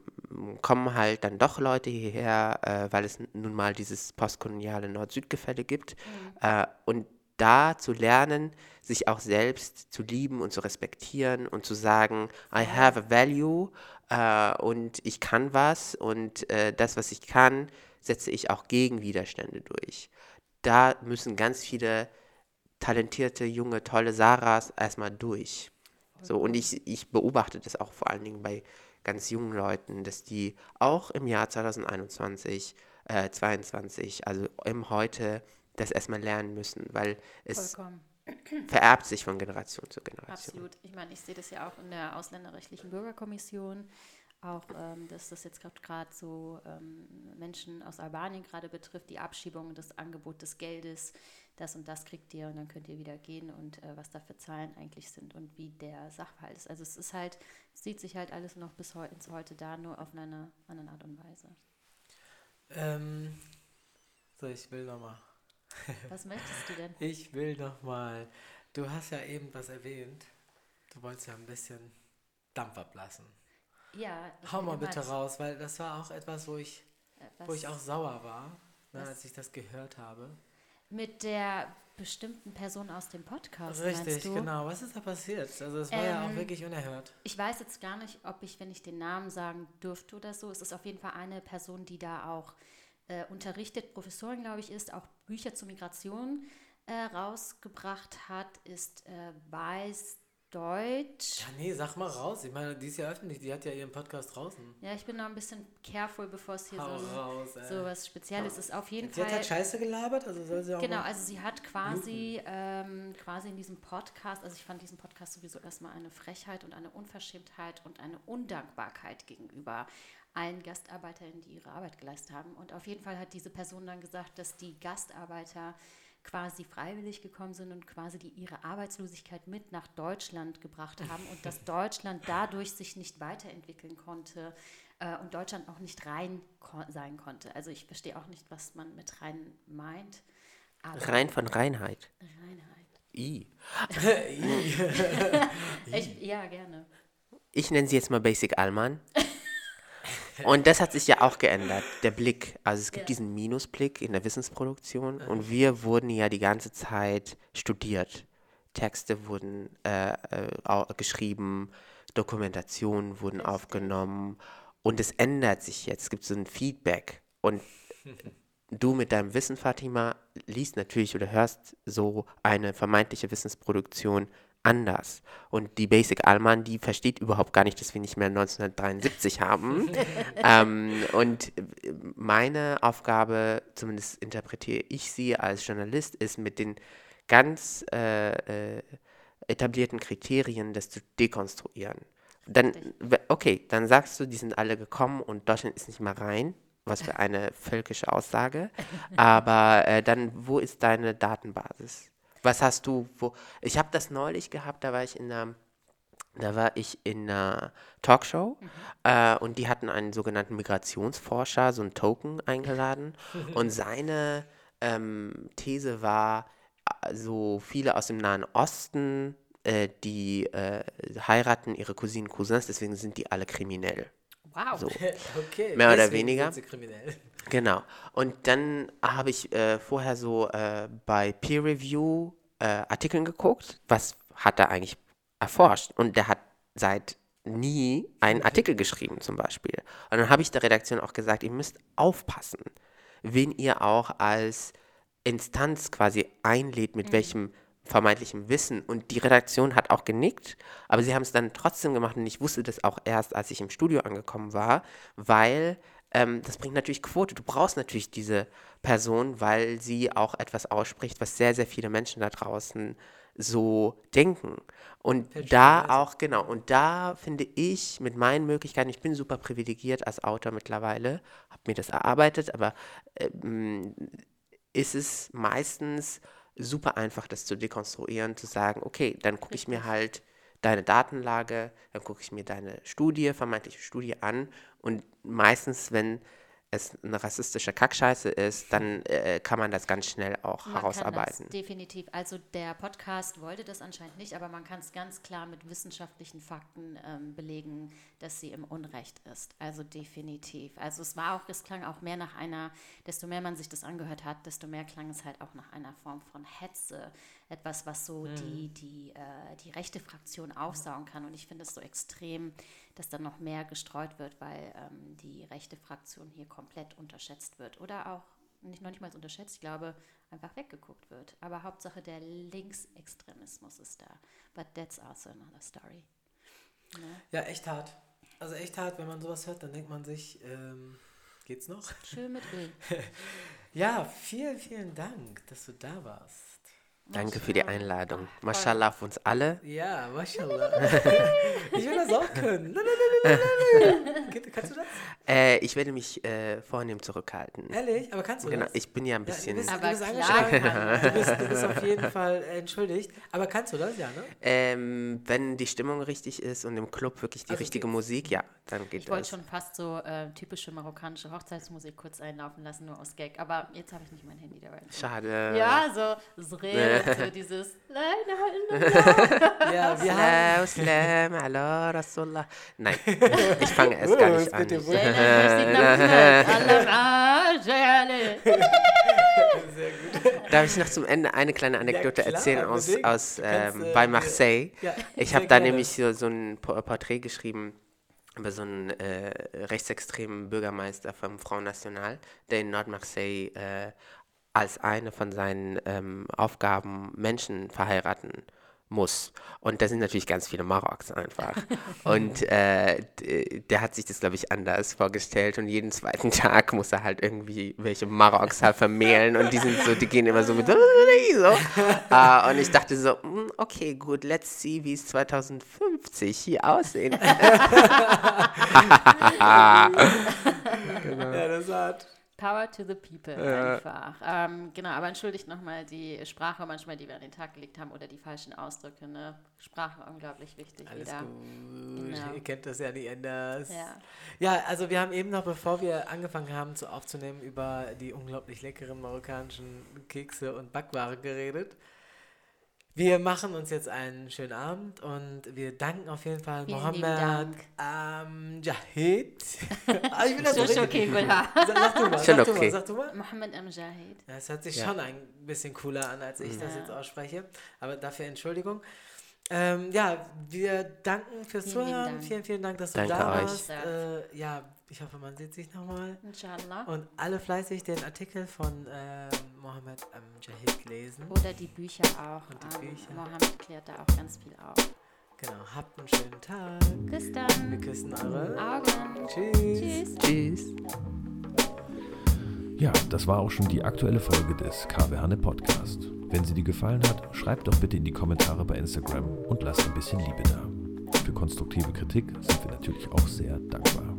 S1: kommen halt dann doch Leute hierher, äh, weil es nun mal dieses postkoloniale Nord-Süd-Gefälle gibt. Äh, und da zu lernen, sich auch selbst zu lieben und zu respektieren und zu sagen, I have a value äh, und ich kann was und äh, das, was ich kann, setze ich auch gegen Widerstände durch. Da müssen ganz viele talentierte, junge, tolle Sarahs erstmal durch. So, und ich, ich beobachte das auch vor allen Dingen bei ganz jungen Leuten, dass die auch im Jahr 2021, äh, 22, also im Heute, das erstmal lernen müssen, weil es
S3: Vollkommen.
S1: vererbt sich von Generation zu Generation.
S3: Absolut. Ich meine, ich sehe das ja auch in der ausländerrechtlichen Bürgerkommission. Auch, ähm, dass das jetzt gerade so ähm, Menschen aus Albanien gerade betrifft, die Abschiebung, das Angebot des Geldes, das und das kriegt ihr und dann könnt ihr wieder gehen und äh, was da für Zahlen eigentlich sind und wie der Sachverhalt ist. Also es ist halt, es sieht sich halt alles noch bis heute, ins heute da, nur auf eine andere Art und Weise.
S4: Ähm, so, ich will nochmal.
S3: Was möchtest du denn?
S4: Ich will nochmal. Du hast ja eben was erwähnt. Du wolltest ja ein bisschen Dampf ablassen.
S3: Ja.
S4: Hau mal bitte raus, weil das war auch etwas, wo ich, wo ich auch sauer war, ne, als ich das gehört habe.
S3: Mit der bestimmten Person aus dem Podcast.
S4: Richtig, genau. Was ist da passiert? Also es war ähm, ja auch ähm, wirklich unerhört.
S3: Ich weiß jetzt gar nicht, ob ich, wenn ich den Namen sagen dürfte oder so, es ist auf jeden Fall eine Person, die da auch äh, unterrichtet, Professorin, glaube ich, ist, auch Bücher zur Migration äh, rausgebracht hat, ist äh, Weiß Deutsch.
S4: Ja, nee, sag mal raus. Ich meine, die ist ja öffentlich, die hat ja ihren Podcast draußen.
S3: Ja, ich bin noch ein bisschen careful, bevor es hier so, raus, so, was Spezielles ist. Auf jeden
S4: sie
S3: Fall.
S4: Sie hat halt Scheiße gelabert, also soll sie auch.
S3: Genau, also sie hat quasi, ähm, quasi in diesem Podcast, also ich fand diesen Podcast sowieso erstmal eine Frechheit und eine Unverschämtheit und eine Undankbarkeit gegenüber allen Gastarbeitern, die ihre Arbeit geleistet haben. Und auf jeden Fall hat diese Person dann gesagt, dass die Gastarbeiter quasi freiwillig gekommen sind und quasi die ihre Arbeitslosigkeit mit nach Deutschland gebracht haben und dass Deutschland dadurch sich nicht weiterentwickeln konnte äh, und Deutschland auch nicht rein ko sein konnte. Also ich verstehe auch nicht, was man mit rein meint.
S1: rein von Reinheit.
S3: Reinheit.
S1: I.
S3: ich, ja, gerne.
S1: Ich nenne sie jetzt mal Basic Allmann. Und das hat sich ja auch geändert, der Blick. Also es gibt ja. diesen Minusblick in der Wissensproduktion und wir wurden ja die ganze Zeit studiert. Texte wurden äh, äh, geschrieben, Dokumentationen wurden aufgenommen und es ändert sich jetzt. Es gibt so ein Feedback und du mit deinem Wissen, Fatima, liest natürlich oder hörst so eine vermeintliche Wissensproduktion anders. Und die Basic Allman, die versteht überhaupt gar nicht, dass wir nicht mehr 1973 haben. ähm, und meine Aufgabe, zumindest interpretiere ich sie als Journalist, ist mit den ganz äh, äh, etablierten Kriterien das zu dekonstruieren. Dann, okay, dann sagst du, die sind alle gekommen und Deutschland ist nicht mehr rein. Was für eine völkische Aussage. Aber äh, dann, wo ist deine Datenbasis? Was hast du, wo? Ich habe das neulich gehabt, da war ich in einer, da war ich in einer Talkshow mhm. äh, und die hatten einen sogenannten Migrationsforscher, so einen Token eingeladen und seine ähm, These war, äh, so viele aus dem Nahen Osten, äh, die äh, heiraten ihre Cousinen, Cousins, deswegen sind die alle kriminell.
S3: Wow.
S1: So.
S4: okay.
S1: Mehr oder weniger. Genau. Und dann habe ich äh, vorher so äh, bei Peer Review äh, Artikeln geguckt, was hat er eigentlich erforscht. Und der hat seit nie einen Artikel geschrieben zum Beispiel. Und dann habe ich der Redaktion auch gesagt, ihr müsst aufpassen, wen ihr auch als Instanz quasi einlädt, mit mhm. welchem vermeintlichem Wissen. Und die Redaktion hat auch genickt, aber sie haben es dann trotzdem gemacht und ich wusste das auch erst, als ich im Studio angekommen war, weil ähm, das bringt natürlich Quote. Du brauchst natürlich diese Person, weil sie auch etwas ausspricht, was sehr, sehr viele Menschen da draußen so denken. Und da auch, genau, und da finde ich mit meinen Möglichkeiten, ich bin super privilegiert als Autor mittlerweile, habe mir das erarbeitet, aber ähm, ist es meistens super einfach, das zu dekonstruieren, zu sagen, okay, dann gucke ich mir halt deine Datenlage, dann gucke ich mir deine Studie, vermeintliche Studie an. Und meistens, wenn es eine rassistische Kackscheiße ist, dann äh, kann man das ganz schnell auch man herausarbeiten.
S3: Kann das definitiv. Also der Podcast wollte das anscheinend nicht, aber man kann es ganz klar mit wissenschaftlichen Fakten ähm, belegen, dass sie im Unrecht ist. Also definitiv. Also es war auch, es klang auch mehr nach einer, desto mehr man sich das angehört hat, desto mehr klang es halt auch nach einer Form von Hetze etwas, was so mhm. die, die, äh, die rechte Fraktion aufsaugen kann. Und ich finde es so extrem, dass dann noch mehr gestreut wird, weil ähm, die rechte Fraktion hier komplett unterschätzt wird. Oder auch nicht, noch nicht mal unterschätzt, ich glaube, einfach weggeguckt wird. Aber Hauptsache der Linksextremismus ist da. But that's also another story.
S4: Ne? Ja, echt hart. Also echt hart, wenn man sowas hört, dann denkt man sich, ähm, geht's noch?
S3: Schön mit Öl.
S4: ja, vielen, vielen Dank, dass du da warst.
S1: Danke für die Einladung. Mashallah auf uns alle.
S4: Ja, mashallah. ich will das auch können. Kannst du das?
S1: Äh, ich werde mich äh, vornehm zurückhalten.
S4: Ehrlich? Aber kannst du
S1: Genau,
S4: das?
S1: ich bin ja ein
S4: Ja,
S1: bisschen.
S4: du bist,
S3: Aber
S4: du bist Du bist, du bist auf jeden Fall entschuldigt. Aber kannst du das? Ja, ne?
S1: ähm, wenn die Stimmung richtig ist und im Club wirklich die
S4: Also
S1: richtige
S4: geht's.
S1: Musik, ja, dann geht
S3: Ich wollte
S1: das.
S3: schon fast so äh, typische marokkanische Hochzeitsmusik kurz einlaufen lassen, nur aus Gag. Aber jetzt habe ich nicht mein Handy dabei.
S1: Schade.
S3: Ja, so Sre so dieses La ilaha illallah.
S4: Ja, wir haben.
S1: Salam, ala Rasulullah. Nein, ich fange erst gar
S4: Oh,
S1: nicht an.
S4: dir wohl-
S1: Darf ich noch zum Ende eine kleine Anekdote
S4: klar,
S1: erzählen aus, aus äh,
S4: kannst, äh,
S1: bei Marseille?
S4: Ja,
S1: Ich
S4: sehr
S1: habe da nämlich so, so ein Po- Porträt geschrieben über so einen äh, rechtsextremen Bürgermeister vom Front National, der in Nord-Marseille äh, als eine von seinen ähm, Aufgaben Menschen verheiraten muss. Und da sind natürlich ganz viele Maroks einfach. und äh, der hat sich das, glaube ich, anders vorgestellt. Und jeden zweiten Tag muss er halt irgendwie welche Maroks halt vermählen. Und die sind so, die gehen immer so mit so. Äh, und ich dachte so, mm, okay, gut, let's see, wie es 2050 hier aussehen.
S4: Ja, das hat.
S3: Power to the people einfach. Ähm, genau, aber entschuldigt nochmal die Sprache manchmal, die wir an den Tag gelegt haben oder die falschen Ausdrücke. Ne? Sprache unglaublich wichtig
S4: Alles
S3: wieder.
S4: gut.
S3: Genau.
S4: Ihr kennt das ja nicht anders.
S3: Ja.
S4: Ja, also wir haben eben noch, bevor wir angefangen haben zu aufzunehmen, über die unglaublich leckeren marokkanischen Kekse und Backware geredet. Wir machen uns jetzt einen schönen Abend und wir danken auf jeden Fall
S3: Vielen
S4: Mohammed Amjahid. ah, ich will das so
S3: okay, Gula.
S4: Sag, sag du mal,
S1: Schon
S4: sag du
S1: okay.
S4: mal, sag du mal.
S3: Mohammed Amjahid.
S4: Ja, Es hört sich
S1: Ja.
S4: schon ein bisschen cooler an, als ich das
S3: Ja.
S4: jetzt ausspreche. Aber dafür Entschuldigung. Ähm, ja, wir danken fürs
S3: Vielen
S4: Zuhören.
S3: Dank.
S4: Vielen, vielen Dank, dass du
S1: Danke
S4: da
S1: euch.
S4: warst. Äh, ja, ich hoffe, man sieht sich nochmal.
S3: Inshallah.
S4: Und alle fleißig den Artikel von äh, Mohammed Amjahid lesen.
S3: Oder die Bücher auch.
S4: Und die
S3: Ähm,
S4: Bücher.
S3: Mohammed klärt da auch ganz viel auf.
S4: Genau, habt einen schönen Tag.
S3: Bis
S4: Wir
S3: dann.
S4: küssen eure
S3: Augen.
S4: Tschüss.
S3: Tschüss.
S1: Tschüss.
S2: Ja, das war auch schon die aktuelle Folge des KW Hanne Podcast. Wenn sie dir gefallen hat, schreib doch bitte in die Kommentare bei Instagram und lass ein bisschen Liebe da. Für konstruktive Kritik sind wir natürlich auch sehr dankbar.